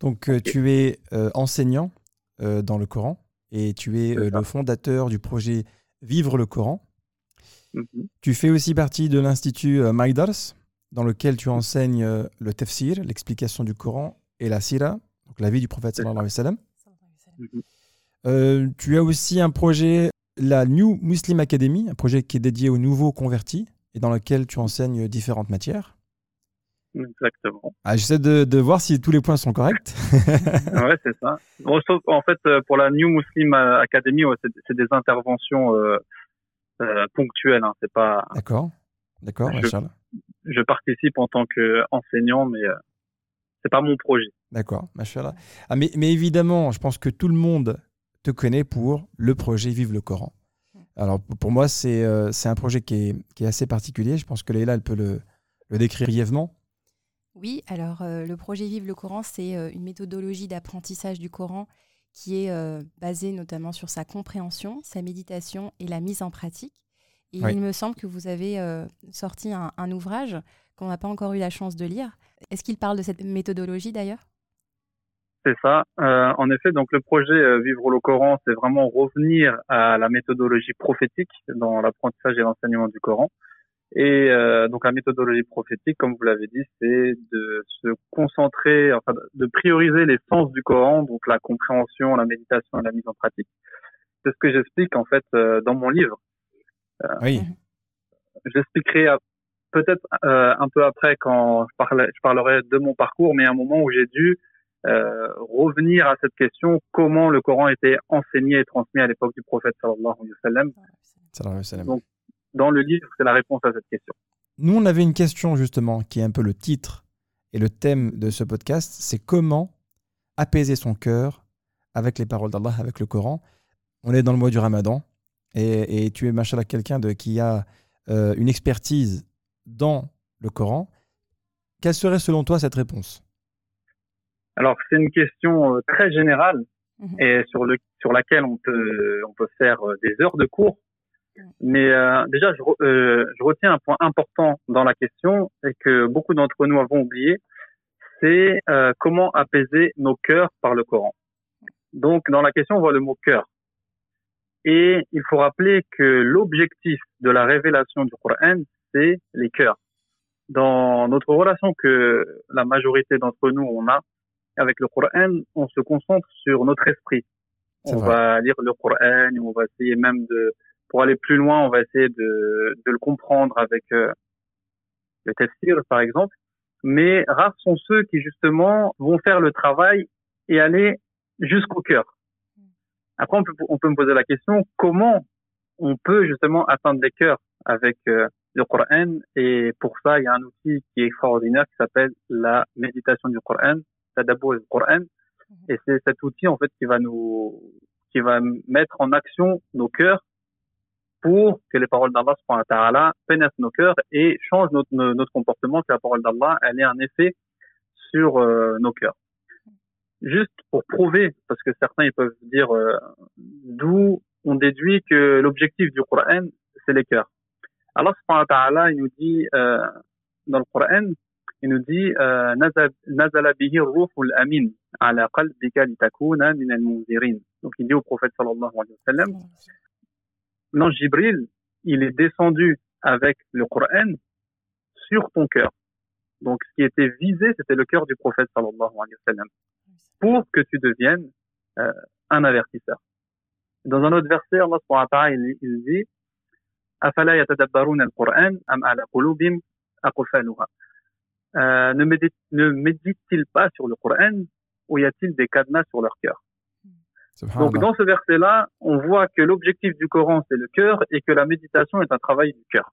Donc, euh, tu es euh, enseignant euh, dans le Coran et tu es euh, le fondateur du projet Vivre le Coran. Mhm. Tu fais aussi partie de l'Institut euh, Maïdars, dans lequel tu enseignes euh, le tafsir, l'explication du Coran, et la sira, la vie du prophète sallallahu alayhi wa sallam. Mhm. Euh, tu as aussi un projet, la New Muslim Academy, un projet qui est dédié aux nouveaux convertis et dans lequel tu enseignes différentes matières. Exactement. Ah, J'essaie de, de voir si tous les points sont corrects. *laughs* ouais, c'est ça. En fait, euh, pour la New Muslim euh, Academy, ouais, c'est des interventions euh, euh, ponctuelles. Hein. C'est pas. D'accord. D'accord, Je-. Je participe en tant qu'enseignant, mais c'est pas mon projet. D'accord, machallah. Ah, mais, mais évidemment, je pense que tout le monde te connaît pour le projet Vive le Coran. Alors pour moi, c'est euh, un projet qui est, qui est assez particulier. Je pense que Leïla, elle peut le, le décrire brièvement. Oui, alors euh, le projet Vive le Coran, c'est euh, une méthodologie d'apprentissage du Coran qui est basée notamment sur sa compréhension, sa méditation et la mise en pratique. Et Oui. il me semble que vous avez sorti un, un ouvrage qu'on n'a pas encore eu la chance de lire. Est-ce qu'il parle de cette méthodologie d'ailleurs? C'est ça. Euh, en effet, donc le projet euh, Vivre le Coran, c'est vraiment revenir à la méthodologie prophétique dans l'apprentissage et l'enseignement du Coran. Et euh, donc la méthodologie prophétique, comme vous l'avez dit, c'est de se concentrer, enfin de prioriser les sens du Coran, donc la compréhension, la méditation et la mise en pratique. C'est ce que j'explique en fait euh, dans mon livre. Euh, Oui. J'expliquerai peut-être euh, un peu après quand je, parlais, je parlerai de mon parcours, mais à un moment où j'ai dû euh, revenir à cette question comment le Coran était enseigné et transmis à l'époque du prophète sallallahu alayhi wa sallam. Donc, Dans le livre, c'est la réponse à cette question. Nous, on avait une question justement qui est un peu le titre et le thème de ce podcast, c'est comment apaiser son cœur avec les paroles d'Allah, avec le Coran. On est dans le mois du Ramadan et, et tu es, machallah, quelqu'un qui a euh, une expertise dans le Coran. Quelle serait selon toi cette réponse? Alors, c'est une question euh, très générale Mhm. et sur, le, sur laquelle on peut, on peut faire euh, des heures de cours. Mais euh, déjà, je, re- euh, je retiens un point important dans la question et que beaucoup d'entre nous avons oublié, c'est euh, comment apaiser nos cœurs par le Coran. Donc, dans la question, on voit le mot cœur. Et il faut rappeler que l'objectif de la révélation du Coran, c'est les cœurs. Dans notre relation que la majorité d'entre nous on a avec le Coran, on se concentre sur notre esprit. On vrai. va lire le Coran, on va essayer même de, pour aller plus loin, on va essayer de, de le comprendre avec euh, le tafsir, par exemple. Mais rares sont ceux qui justement vont faire le travail et aller jusqu'au cœur. Après, on peut, on peut me poser la question comment on peut justement atteindre les cœurs avec euh, le Coran? Et pour ça, il y a un outil qui est extraordinaire qui s'appelle la méditation du Coran, Tadabbur du Coran et c'est cet outil en fait qui va nous qui va mettre en action nos cœurs pour que les paroles d'Allah pénètrent nos cœurs et changent notre, notre comportement, que la parole d'Allah elle ait un effet sur euh, nos cœurs. Juste pour prouver, parce que certains ils peuvent dire euh, d'où on déduit que l'objectif du Coran c'est les cœurs. Allah il nous dit euh, dans le Coran il nous dit euh, nazala bihi ruhul amin ala qalbika litakuna min al munzirin. Donc il dit au prophète sallallahu alayhi wa sallam l'ange Jibril, il est descendu avec le Coran sur ton cœur. Donc ce qui était visé, c'était le cœur du prophète sallallahu alayhi wa sallam pour que tu deviennes euh, un avertisseur. Dans un autre verset, Allah subhanahu wa ta'ala il, il dit "Afala yatadabbaruna al-Qur'an am ala qulubin aqfaluha" euh, ne médite- ne médite-t-il pas sur le Coran ou y a-t-il des cadenas sur leur cœur? Donc dans ce verset-là, on voit que l'objectif du Coran, c'est le cœur et que la méditation est un travail du cœur.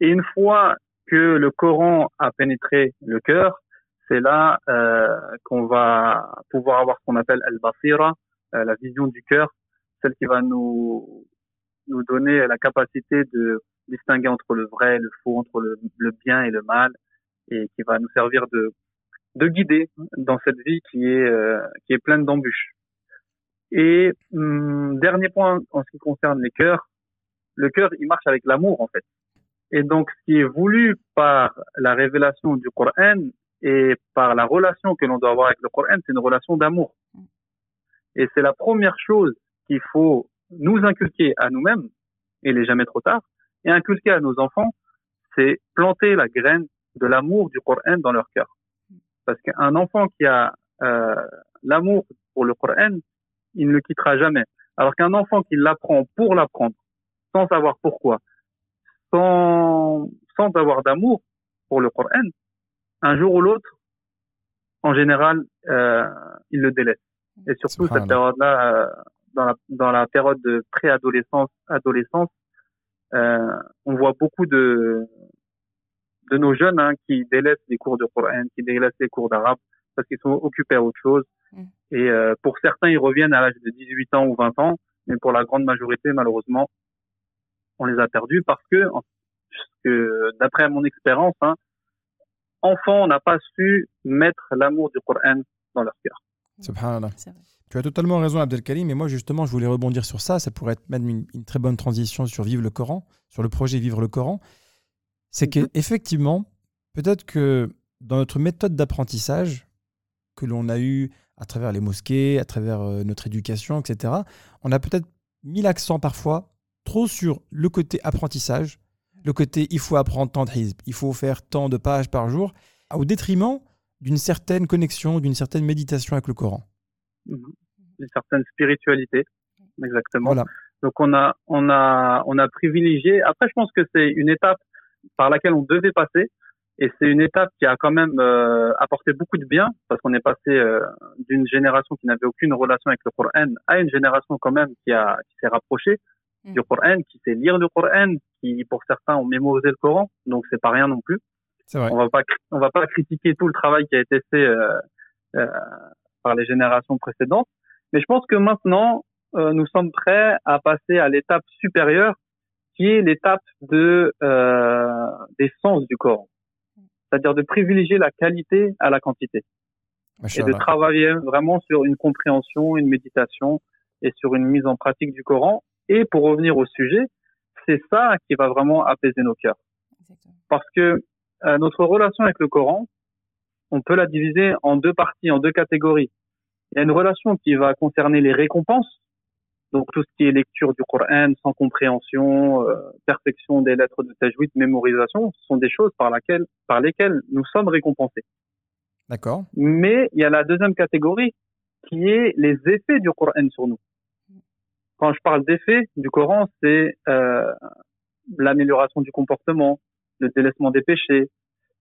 Et une fois que le Coran a pénétré le cœur, c'est là euh, qu'on va pouvoir avoir ce qu'on appelle al-basira, euh, la vision du cœur, celle qui va nous nous donner la capacité de distinguer entre le vrai et le faux, entre le, bien et le mal, et qui va nous servir de de guider dans cette vie qui est euh, qui est pleine d'embûches. Et hum, dernier point en ce qui concerne les cœurs, le cœur il marche avec l'amour en fait. Et donc ce qui est voulu par la révélation du Coran et par la relation que l'on doit avoir avec le Coran, c'est une relation d'amour. Et c'est la première chose qu'il faut nous inculquer à nous-mêmes, et il n'est jamais trop tard, et inculquer à nos enfants, c'est planter la graine de l'amour du Coran dans leur cœur. Parce qu'un enfant qui a euh, l'amour pour le Coran, il ne le quittera jamais. Alors qu'un enfant qui l'apprend pour l'apprendre, sans savoir pourquoi, sans, sans avoir d'amour pour le Coran, un jour ou l'autre, en général, euh, il le délaisse. Et surtout cette période-là, euh, dans, la, dans la période de préadolescence, adolescence, on voit beaucoup de, de nos jeunes hein, qui délaissent les cours de Coran, qui délaissent les cours d'arabe parce qu'ils sont occupés à autre chose. Mm. Et euh, pour certains, ils reviennent à l'âge de 18 ans ou 20 ans, mais pour la grande majorité, malheureusement, on les a perdus parce que, d'après mon expérience, hein, enfants, on n'a pas su mettre l'amour du Coran dans leur cœur. Subhanallah. Tu as totalement raison, Abdelkarim. Mais moi, justement, je voulais rebondir sur ça. Ça pourrait être même une, une très bonne transition sur Vivre le Coran, sur le projet Vivre le Coran. C'est Mhm. qu'effectivement, peut-être que dans notre méthode d'apprentissage que l'on a eue à travers les mosquées, à travers euh, notre éducation, etc., on a peut-être mis l'accent parfois trop sur le côté apprentissage, le côté il faut apprendre tant de hizb, il faut faire tant de pages par jour, au détriment d'une certaine connexion, d'une certaine méditation avec le Coran. Mhm. Une certaine spiritualité, exactement. Voilà. Donc on a, on a, on a privilégié. Après, je pense que c'est une étape par laquelle on devait passer, et c'est une étape qui a quand même euh, apporté beaucoup de bien, parce qu'on est passé euh, d'une génération qui n'avait aucune relation avec le Coran à une génération quand même qui a, qui s'est rapprochée Mm. du Coran, qui sait lire le Coran, qui pour certains ont mémorisé le Coran, donc c'est pas rien non plus. C'est vrai. On va pas, on va pas critiquer tout le travail qui a été fait euh, euh, par les générations précédentes, mais je pense que maintenant euh, nous sommes prêts à passer à l'étape supérieure, qui est l'étape de euh, des sens du Coran, c'est-à-dire de privilégier la qualité à la quantité. Et de travailler vraiment sur une compréhension, une méditation et sur une mise en pratique du Coran. Et pour revenir au sujet, c'est ça qui va vraiment apaiser nos cœurs. Parce que euh, notre relation avec le Coran, on peut la diviser en deux parties, en deux catégories. Il y a une relation qui va concerner les récompenses, donc tout ce qui est lecture du Coran sans compréhension, euh, perfection des lettres de tajwid, mémorisation, ce sont des choses par, laquelle, par lesquelles nous sommes récompensés. D'accord. Mais il y a la deuxième catégorie qui est les effets du Coran sur nous. Quand je parle d'effets du Coran, c'est euh, l'amélioration du comportement, le délaissement des péchés,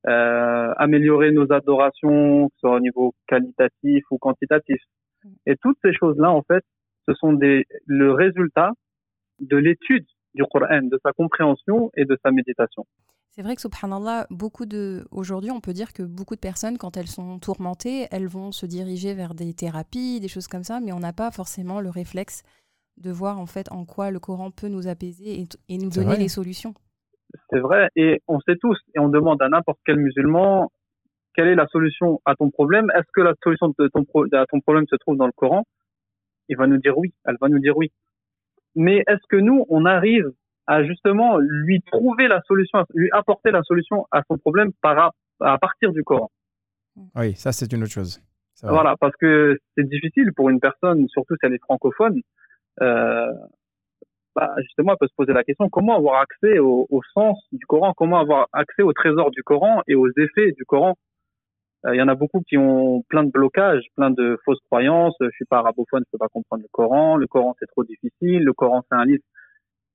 euh, améliorer nos adorations, que ce soit au niveau qualitatif ou quantitatif. Et toutes ces choses-là, en fait, ce sont des, le résultat de l'étude du Coran, de sa compréhension et de sa méditation. C'est vrai que subhanallah, beaucoup de aujourd'hui, on peut dire que beaucoup de personnes, quand elles sont tourmentées, elles vont se diriger vers des thérapies, des choses comme ça, mais on n'a pas forcément le réflexe de voir en fait en quoi le Coran peut nous apaiser et, et nous donner vrai. les solutions. C'est vrai, et on sait tous, et on demande à n'importe quel musulman, quelle est la solution à ton problème? Est-ce que la solution de ton, pro- à ton problème se trouve dans le Coran? Il va nous dire oui, elle va nous dire oui. Mais est-ce que nous, on arrive à justement lui trouver la solution, lui apporter la solution à son problème par, à partir du Coran? Oui, ça c'est une autre chose. Voilà, parce que c'est difficile pour une personne, surtout si elle est francophone, euh, bah, justement, elle peut se poser la question comment avoir accès au, sens du Coran, comment avoir accès au trésor du Coran et aux effets du Coran? Euh, Il y en a beaucoup qui ont plein de blocages, plein de fausses croyances. Je suis pas arabophone, je peux pas comprendre le Coran. Le Coran c'est trop difficile. Le Coran c'est un livre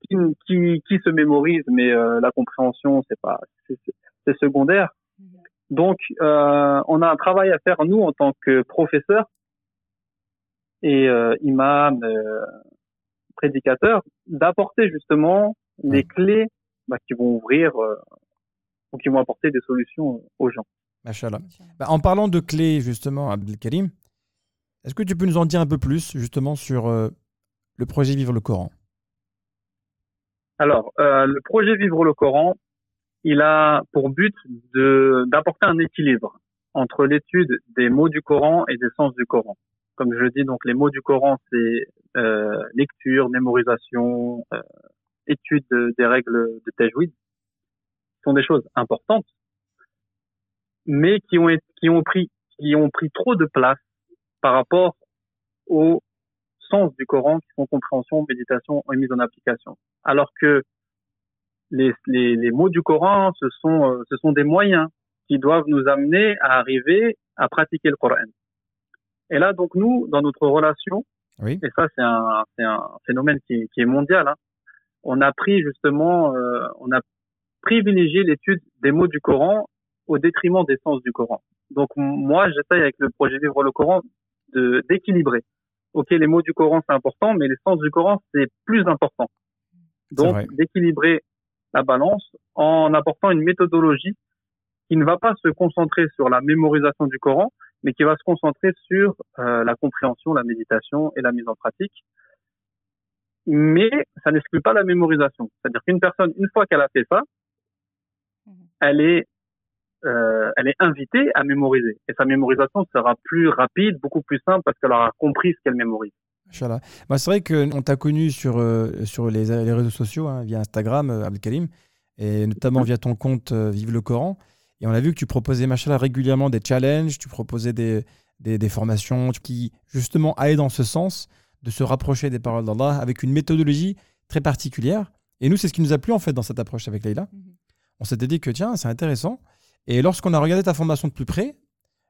qui, qui, se mémorise, mais euh, la compréhension c'est pas, c'est secondaire. Donc, euh, on a un travail à faire, nous, en tant que professeurs et imams, prédicateurs, d'apporter justement les Ouais. clés bah, qui vont ouvrir euh, ou qui vont apporter des solutions aux gens. Machallah. Bah, en parlant de clés, justement, Abdelkarim, est-ce que tu peux nous en dire un peu plus, justement, sur euh, le projet Vivre le Coran? Alors, euh, le projet Vivre le Coran, il a pour but de d'apporter un équilibre entre l'étude des mots du Coran et des sens du Coran. Comme je dis, donc les mots du Coran, c'est euh, lecture, mémorisation, euh, étude de- des règles de tajwid, sont des choses importantes, mais qui ont qui ont pris qui ont pris trop de place par rapport au sens du Coran, qui sont compréhension, méditation et mise en application. Alors que les, les, les mots du Coran, ce sont, euh, ce sont des moyens qui doivent nous amener à arriver à pratiquer le Coran. Et là, donc nous, dans notre relation, Oui. et ça c'est un, un phénomène qui, qui est mondial, hein, on a pris justement, euh, on a privilégié l'étude des mots du Coran au détriment des sens du Coran. Donc moi, j'essaye avec le projet Vivre le Coran de d'équilibrer. Ok, les mots du Coran c'est important, mais les sens du Coran c'est plus important. Donc d'équilibrer la balance en apportant une méthodologie qui ne va pas se concentrer sur la mémorisation du Coran, mais qui va se concentrer sur euh, la compréhension, la méditation et la mise en pratique. Mais ça n'exclut pas la mémorisation. C'est-à-dire qu'une personne, une fois qu'elle a fait ça, Mhm. elle est, euh, elle est invitée à mémoriser. Et sa mémorisation sera plus rapide, beaucoup plus simple, parce qu'elle aura compris ce qu'elle mémorise. Bah, c'est vrai qu'on t'a connu sur, euh, sur les, les réseaux sociaux, hein, via Instagram, euh, Abdelkarim, et notamment via ton compte euh, Vive le Coran. Et on a vu que tu proposais, machallah, régulièrement des challenges, tu proposais des, des, des formations qui, justement, allaient dans ce sens de se rapprocher des paroles d'Allah avec une méthodologie très particulière. Et nous, c'est ce qui nous a plu, en fait, dans cette approche avec Leïla. Mhm. On s'était dit que, tiens, c'est intéressant. Et lorsqu'on a regardé ta formation de plus près,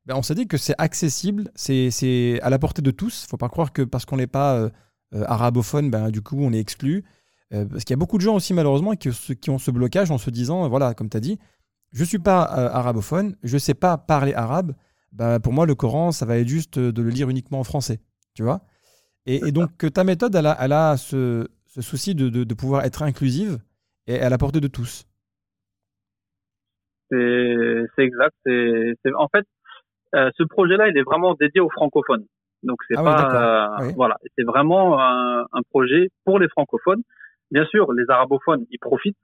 ben, on s'est dit que c'est accessible, c'est c'est à la portée de tous. Il faut pas croire que parce qu'on n'est pas euh, euh, arabophone, ben, du coup, on est exclu. Euh, parce qu'il y a beaucoup de gens aussi, malheureusement, qui, qui ont ce blocage en se disant, voilà, comme tu as dit, je ne suis pas euh, arabophone, je ne sais pas parler arabe. Ben, pour moi, le Coran, ça va être juste de le lire uniquement en français. Tu vois et, et donc, ta méthode, elle a, elle a ce, ce souci de, de, de pouvoir être inclusive et à la portée de tous. C'est exact. C'est- en fait euh, ce projet-là, il est vraiment dédié aux francophones. Donc c'est Ah pas euh, Oui. voilà, c'est vraiment un, un projet pour les francophones. Bien sûr, les arabophones, ils profitent.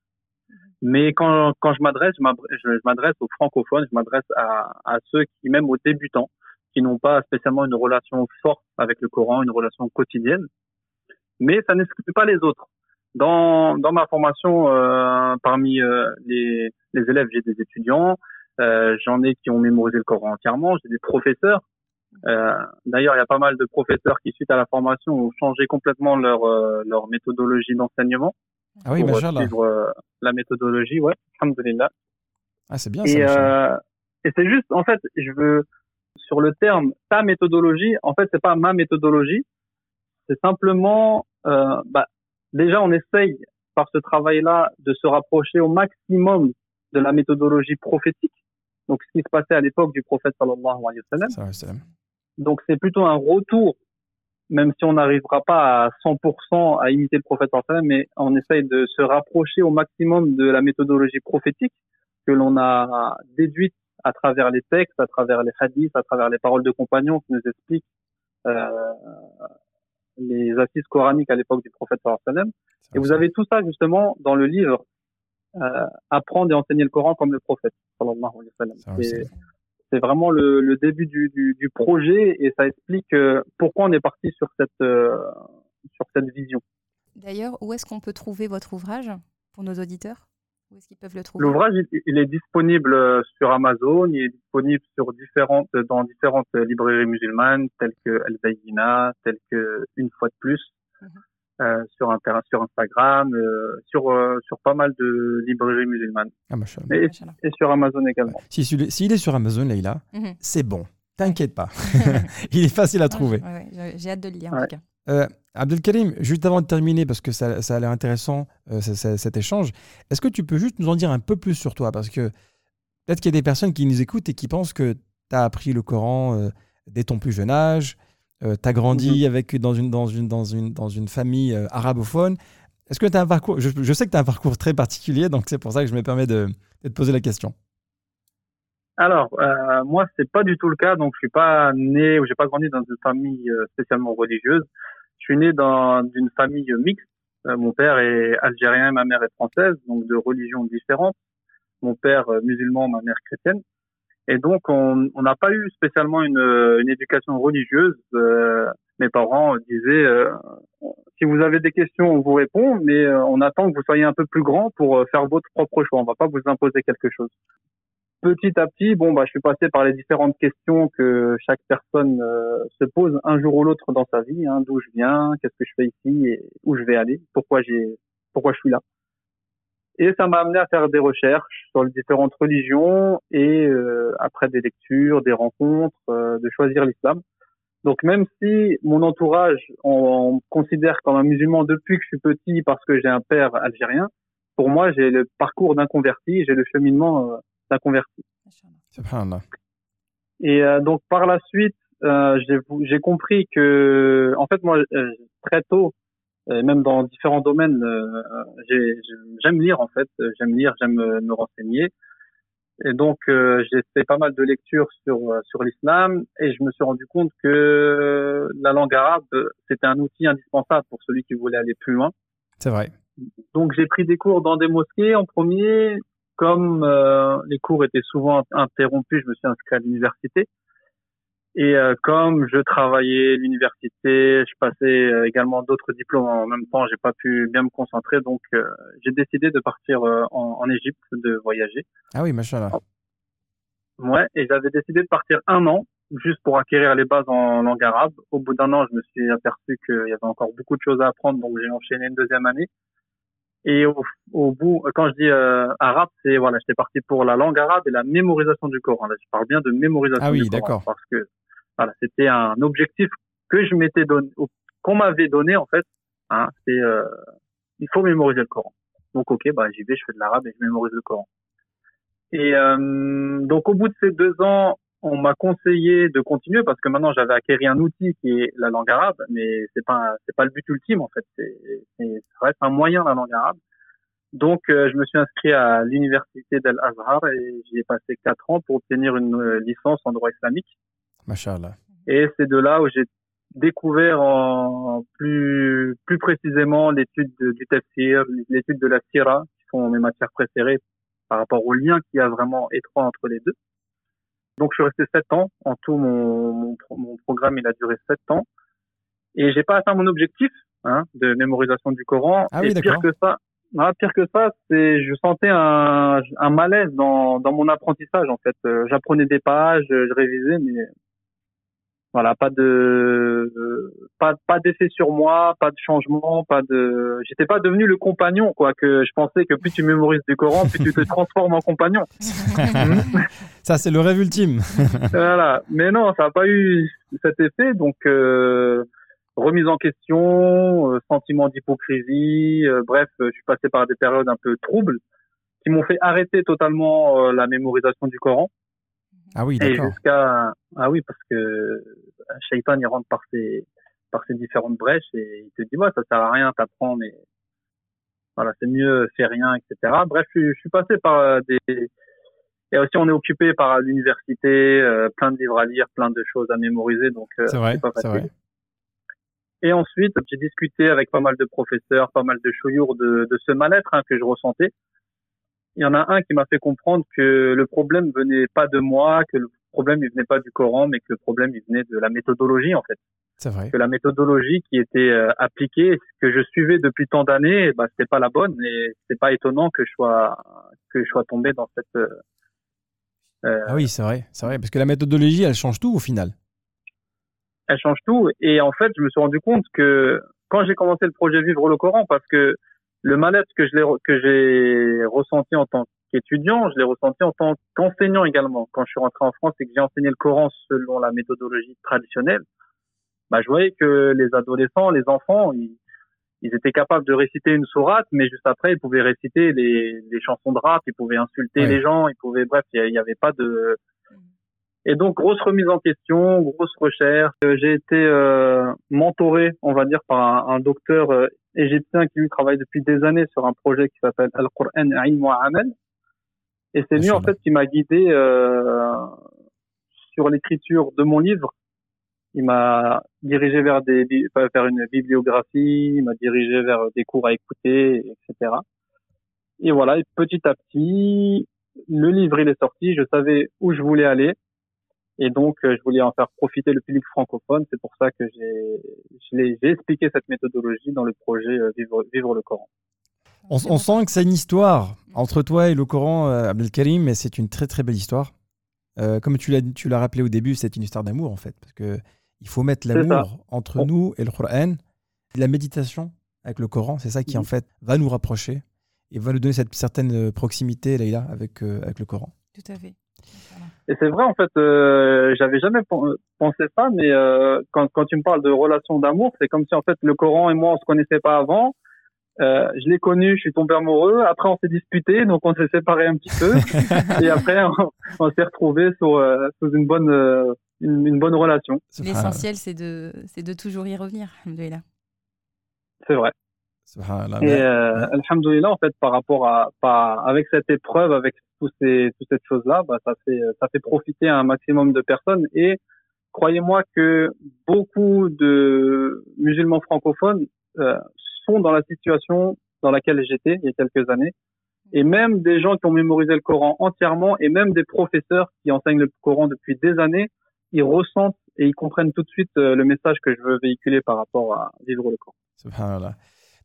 Mais quand, quand je m'adresse, je m'adresse- aux francophones, je m'adresse à, à ceux qui, même aux débutants, qui n'ont pas spécialement une relation forte avec le Coran, une relation quotidienne. Mais ça n'exclut pas les autres. Dans, dans ma formation, euh, parmi euh, les, les élèves, j'ai des étudiants, euh, j'en ai qui ont mémorisé le Coran entièrement, j'ai des professeurs. Euh, D'ailleurs, il y a pas mal de professeurs qui, suite à la formation, ont changé complètement leur, euh, leur méthodologie d'enseignement Ah oui, pour euh, suivre euh, la méthodologie. Ouais, alhamdoulilah. Ah, c'est bien ça. Et, machallah. euh, et c'est juste, en fait, je veux sur le terme ta méthodologie. En fait, c'est pas ma méthodologie. C'est simplement, euh, bah, déjà, on essaye par ce travail-là de se rapprocher au maximum de la méthodologie prophétique. Donc, ce qui se passait à l'époque du prophète sallallahu alayhi wa sallam. Ça Donc, c'est plutôt un retour, même si on n'arrivera pas à 100% à imiter le prophète mais on essaye de se rapprocher au maximum de la méthodologie prophétique que l'on a déduite à travers les textes, à travers les hadiths, à travers les paroles de compagnons qui nous expliquent euh, les assises coraniques à l'époque du prophète Et vous avez tout ça justement dans le livre euh, Apprendre et enseigner le Coran comme le prophète C'est- vraiment le, le début du, du, du projet et ça explique euh, pourquoi on est parti sur cette euh, sur cette vision. D'ailleurs, où est-ce qu'on peut trouver votre ouvrage pour nos auditeurs? Où est-ce qu'ils peuvent le trouver? L'ouvrage il, il est disponible euh, sur Amazon, il est disponible sur différentes dans différentes librairies musulmanes telles que El Bayyina, telles que Une fois de plus, Mhm. Euh, sur inter, sur Instagram, euh, sur euh, sur pas mal de librairies musulmanes Ah, et, sur Amazon également. Si, s'il est- s'il est sur Amazon, Leïla, Mhm. c'est bon. T'inquiète pas. *laughs* *laughs* Il est facile à trouver. Ouais, ouais, j'ai- J'ai hâte de le lire en Ouais. tout cas. Euh, Abdelkarim, juste avant de terminer, parce que ça, ça a l'air intéressant, euh, ça- ça- cet échange, est-ce que tu peux juste nous en dire un peu plus sur toi? Parce que peut-être qu'il y a des personnes qui nous écoutent et qui pensent que tu as appris le Coran euh, dès ton plus jeune âge, tu as grandi avec, dans, une, dans, une, dans, une, dans une famille euh, arabophone. Est-ce que tu as un parcours je, je sais que tu as un parcours très particulier, donc c'est pour ça que je me permets de, de te poser la question. Alors, euh, moi, c'est pas du tout le cas. Donc, je suis pas né ou j'ai pas grandi dans une famille euh, spécialement religieuse. Je suis né dans une famille mixte. Euh, mon père est algérien, ma mère est française, donc de religions différentes. Mon père euh, musulman, ma mère chrétienne. Et donc, on n'a pas eu spécialement une, éducation religieuse. Euh, mes parents disaient, euh, si vous avez des questions, on vous répond, mais euh, on attend que vous soyez un peu plus grand pour euh, faire votre propre choix. On va pas vous imposer quelque chose petit à petit, bon, bah, je suis passé par les différentes questions que chaque personne euh, se pose un jour ou l'autre dans sa vie. Hein, D'où je viens, qu'est-ce que je fais ici et où je vais aller, pourquoi j'ai, pourquoi je suis là. Et ça m'a amené à faire des recherches sur les différentes religions et euh, après des lectures, des rencontres, euh, de choisir l'islam. Donc même si mon entourage, on, on me considère comme un musulman depuis que je suis petit parce que j'ai un père algérien, pour moi j'ai le parcours d'un converti, j'ai le cheminement euh, d'un converti. Subhanallah. Et euh, donc par la suite, euh, j'ai j'ai compris que, en fait, moi, euh, très tôt, et même dans différents domaines, euh, j'ai- j'aime lire en fait, j'aime lire, j'aime euh, me renseigner. Et donc euh, j'ai fait pas mal de lectures sur sur l'islam et je me suis rendu compte que la langue arabe c'était un outil indispensable pour celui qui voulait aller plus loin. C'est vrai. Donc j'ai pris des cours dans des mosquées en premier. Comme euh, les cours étaient souvent interrompus, je me suis inscrit à l'université. Et euh, comme je travaillais l'université, je passais euh, également d'autres diplômes en même temps, j'ai pas pu bien me concentrer, donc euh, j'ai décidé de partir euh, en, en Égypte, de voyager. Ah oui, machallah. Ouais, et j'avais décidé de partir un an juste pour acquérir les bases en langue arabe. Au bout d'un an, je me suis aperçu qu'il y avait encore beaucoup de choses à apprendre, donc j'ai enchaîné une deuxième année. Et au, au bout, quand je dis euh, arabe, c'est voilà, j'étais parti pour la langue arabe et la mémorisation du Coran. Là, je parle bien de mémorisation Ah oui, du Coran d'accord. parce que voilà, c'était un objectif que je m'étais donné, qu'on m'avait donné en fait. Hein, c'est euh, il faut mémoriser le Coran. Donc ok, bah j'y vais, je fais de l'arabe et je mémorise le Coran. Et euh, donc au bout de ces deux ans, on m'a conseillé de continuer parce que maintenant j'avais acquéri un outil qui est la langue arabe, mais c'est pas c'est pas le but ultime en fait. C'est ça reste un moyen la langue arabe. Donc euh, je me suis inscrit à l'université d'Al Azhar et j'y ai passé quatre ans pour obtenir une euh, licence en droit islamique. Machallah. Et c'est de là où j'ai découvert en plus plus précisément l'étude de- du tafsir, l'étude de la sira, qui sont mes matières préférées par rapport au lien qu'il y a vraiment étroit entre les deux. Donc je suis resté sept ans. En tout, mon, mon, pro- mon programme il a duré sept ans. Et j'ai pas atteint mon objectif hein, de mémorisation du Coran. Ah oui, et pire que ça, ah, pire que ça, c'est je sentais un, un malaise dans, dans mon apprentissage en fait. Euh, J'apprenais des pages, je révisais, mais voilà, pas de pas pas d'effet sur moi, pas de changement, pas de j'étais pas devenu le compagnon quoi que je pensais que plus tu mémorises du Coran, plus tu te transformes en compagnon. *laughs* Ça, c'est le rêve ultime. *laughs* voilà, mais non, ça n'a pas eu cet effet donc euh, remise en question, euh, sentiment d'hypocrisie, euh, bref, je suis passé par des périodes un peu troubles qui m'ont fait arrêter totalement euh, la mémorisation du Coran. Ah oui, d'accord. jusqu'à ah oui parce que Shaitan il rentre par ses par ses différentes brèches et il te dit ouais ça sert à rien t'apprends mais voilà c'est mieux fais rien etc bref je, je suis passé par euh, des et aussi on est occupé par l'université euh, plein de livres à lire plein de choses à mémoriser donc euh, C'est vrai, pas c'est vrai. et ensuite j'ai discuté avec pas mal de professeurs pas mal de chouyours de, de ce mal-être hein, que je ressentais il y en a un qui m'a fait comprendre que le problème venait pas de moi, que le problème il venait pas du Coran, mais que le problème il venait de la méthodologie en fait. C'est vrai. Que la méthodologie qui était euh, appliquée, que je suivais depuis tant d'années, bah c'était pas la bonne et c'est pas étonnant que je sois que je sois tombé dans cette. euh, euh, Ah oui, c'est vrai, c'est vrai. Parce que la méthodologie, elle change tout au final. elle change tout. Et en fait, je me suis rendu compte que quand j'ai commencé le projet Vivre le Coran, parce que le mal-être que je l'ai que j'ai ressenti en tant qu'étudiant, je l'ai ressenti en tant qu'enseignant également. Quand je suis rentré en France et que j'ai enseigné le Coran selon la méthodologie traditionnelle, bah, je voyais que les adolescents, les enfants, ils, ils étaient capables de réciter une sourate, mais juste après, ils pouvaient réciter les, les chansons de rap, ils pouvaient insulter Ouais. les gens, ils pouvaient, bref, il n'y avait pas de, et donc, grosse remise en question, grosse recherche. Euh, J'ai été euh, mentoré, on va dire, par un, un docteur euh, égyptien qui lui travaille depuis des années sur un projet qui s'appelle Al-Qur'an Ilm wa Amal. Et c'est lui, en fait, qui m'a guidé euh, sur l'écriture de mon livre. Il m'a dirigé vers des vers une bibliographie, il m'a dirigé vers des cours à écouter, etc. Et voilà, et petit à petit, le livre il est sorti, je savais où je voulais aller. Et donc, euh, je voulais en faire profiter le public francophone. C'est pour ça que j'ai, expliqué cette méthodologie dans le projet euh, Vivre, Vivre le Coran. On, on sent que c'est une histoire entre toi et le Coran, euh, Abdelkarim, mais c'est une très très belle histoire. Euh, comme tu l'as tu l'as rappelé au début, c'est une histoire d'amour en fait, parce que il faut mettre l'amour entre On- nous et le Coran. La méditation avec le Coran, c'est ça qui en Mhm. fait va nous rapprocher et va nous donner cette certaine proximité, Leïla, avec, euh, avec le Coran. Tout à fait. Voilà. Et c'est vrai, en fait, euh, j'avais jamais pen- pensé ça, mais euh, quand, quand tu me parles de relation d'amour, c'est comme si en fait le Coran et moi on se connaissait pas avant. Euh, je l'ai connu, je suis tombé amoureux. Après, on s'est disputé, donc on s'est séparés un petit peu. *laughs* et après, on, on s'est retrouvés sur, euh, sous une bonne, euh, une, une bonne relation. L'essentiel, c'est de, c'est de toujours y revenir. alhamdoulilah. C'est vrai. Et euh, alhamdoulilah, en fait, par rapport à, par, avec cette épreuve, avec tous ces, toutes cette chose-là, bah, ça fait, ça fait profiter un maximum de personnes. Et croyez-moi que beaucoup de musulmans francophones euh, sont dans la situation dans laquelle j'étais il y a quelques années. Et même des gens qui ont mémorisé le Coran entièrement, et même des professeurs qui enseignent le Coran depuis des années, ils ressentent et ils comprennent tout de suite euh, le message que je veux véhiculer par rapport à vivre le Coran. Subhanallah.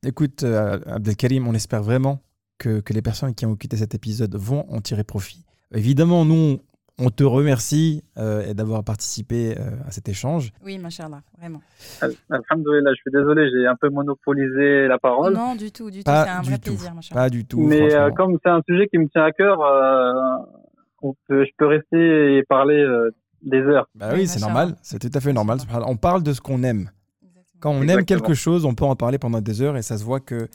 Écoute, euh, Abdelkarim, on espère vraiment que, que les personnes qui ont écouté cet épisode vont en tirer profit. Évidemment, nous, On te remercie euh, d'avoir participé euh, à cet échange. Oui, machallah, vraiment. Alhamdoulilah, je suis désolé, j'ai un peu monopolisé la parole. Non, du tout, du tout. Pas C'est un du vrai tout. plaisir, machallah. Pas du tout. Mais euh, comme c'est un sujet qui me tient à cœur, euh, on peut- je peux rester et parler euh, des heures. Bah Oui, oui, c'est normal. C'est tout à fait normal. On parle de ce qu'on aime. Quand on aime quelque chose, on peut en parler pendant des heures et ça se voit que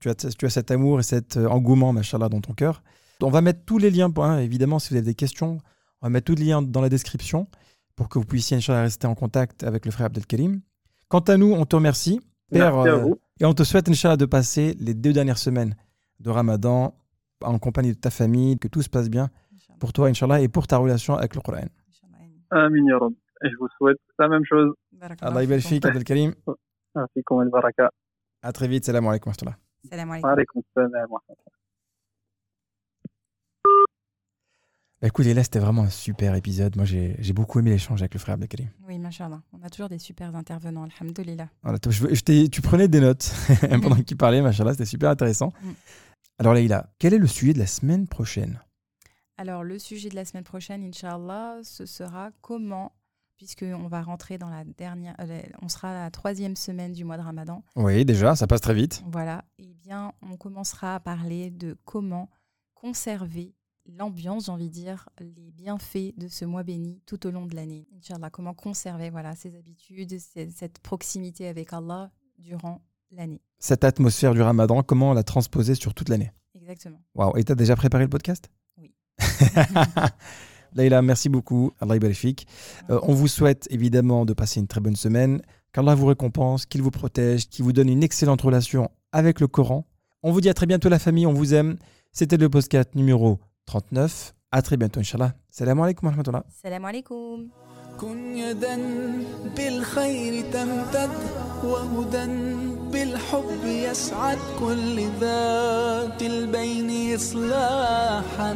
tu as, tu as cet amour et cet euh, engouement, machallah, dans ton cœur. On va mettre tous les liens, hein, évidemment, si vous avez des questions, on va mettre tous les liens dans la description pour que vous puissiez, Inch'Allah, rester en contact avec le frère Abdelkarim. Quant à nous, on te remercie. Père, Merci à euh, vous. Et on te souhaite, Inch'Allah, de passer les deux dernières semaines de Ramadan en compagnie de ta famille, que tout se passe bien pour toi, Inch'Allah, et pour ta relation avec le Coran. Amin. Et je vous souhaite la même chose. Ybarik Abdelkarim. Ainsi comme el baraka. À très vite. Salam alaikum. wa rahmatullah. Salam alaikum. Alaykoum salam wa rahmatullah. Bah, écoute, là, c'était vraiment un super épisode. Moi, j'ai j'ai beaucoup aimé l'échange avec le frère Abdelkarim. Oui, machallah. On a toujours des super intervenants, alhamdoulilah. Voilà, je je tu prenais des notes *laughs* pendant que tu parlais, machallah, c'était super intéressant. Mm. Alors, Leïla, quel est le sujet de la semaine prochaine? Alors, le sujet de la semaine prochaine, Inch'Allah, ce sera comment, puisqu'on va rentrer dans la dernière, euh, on sera à la troisième semaine du mois de Ramadan. Oui, déjà, ça passe très vite. Voilà. Eh bien, on commencera à parler de comment conserver l'ambiance, j'ai envie de dire, les bienfaits de ce mois béni tout au long de l'année. Inch'Allah, comment conserver voilà, ces habitudes, ces- cette proximité avec Allah durant l'année. Cette atmosphère du ramadan, comment la transposer sur toute l'année? Exactement. Waouh, et t'as déjà préparé le podcast? Oui. *laughs* Leïla, merci beaucoup. Allah ybarik. Euh, on vous souhaite évidemment de passer une très bonne semaine, qu'Allah vous récompense, qu'il vous protège, qu'il vous donne une excellente relation avec le Coran. On vous dit à très bientôt la famille, on vous aime. C'était le podcast numéro 39. À très bientôt, Inch'Allah. Salam alaikum wa rahmatullah. Salam alaikum. كن يدا بالخير تمتد وهدى بالحب يسعد كل ذات البين إصلاحا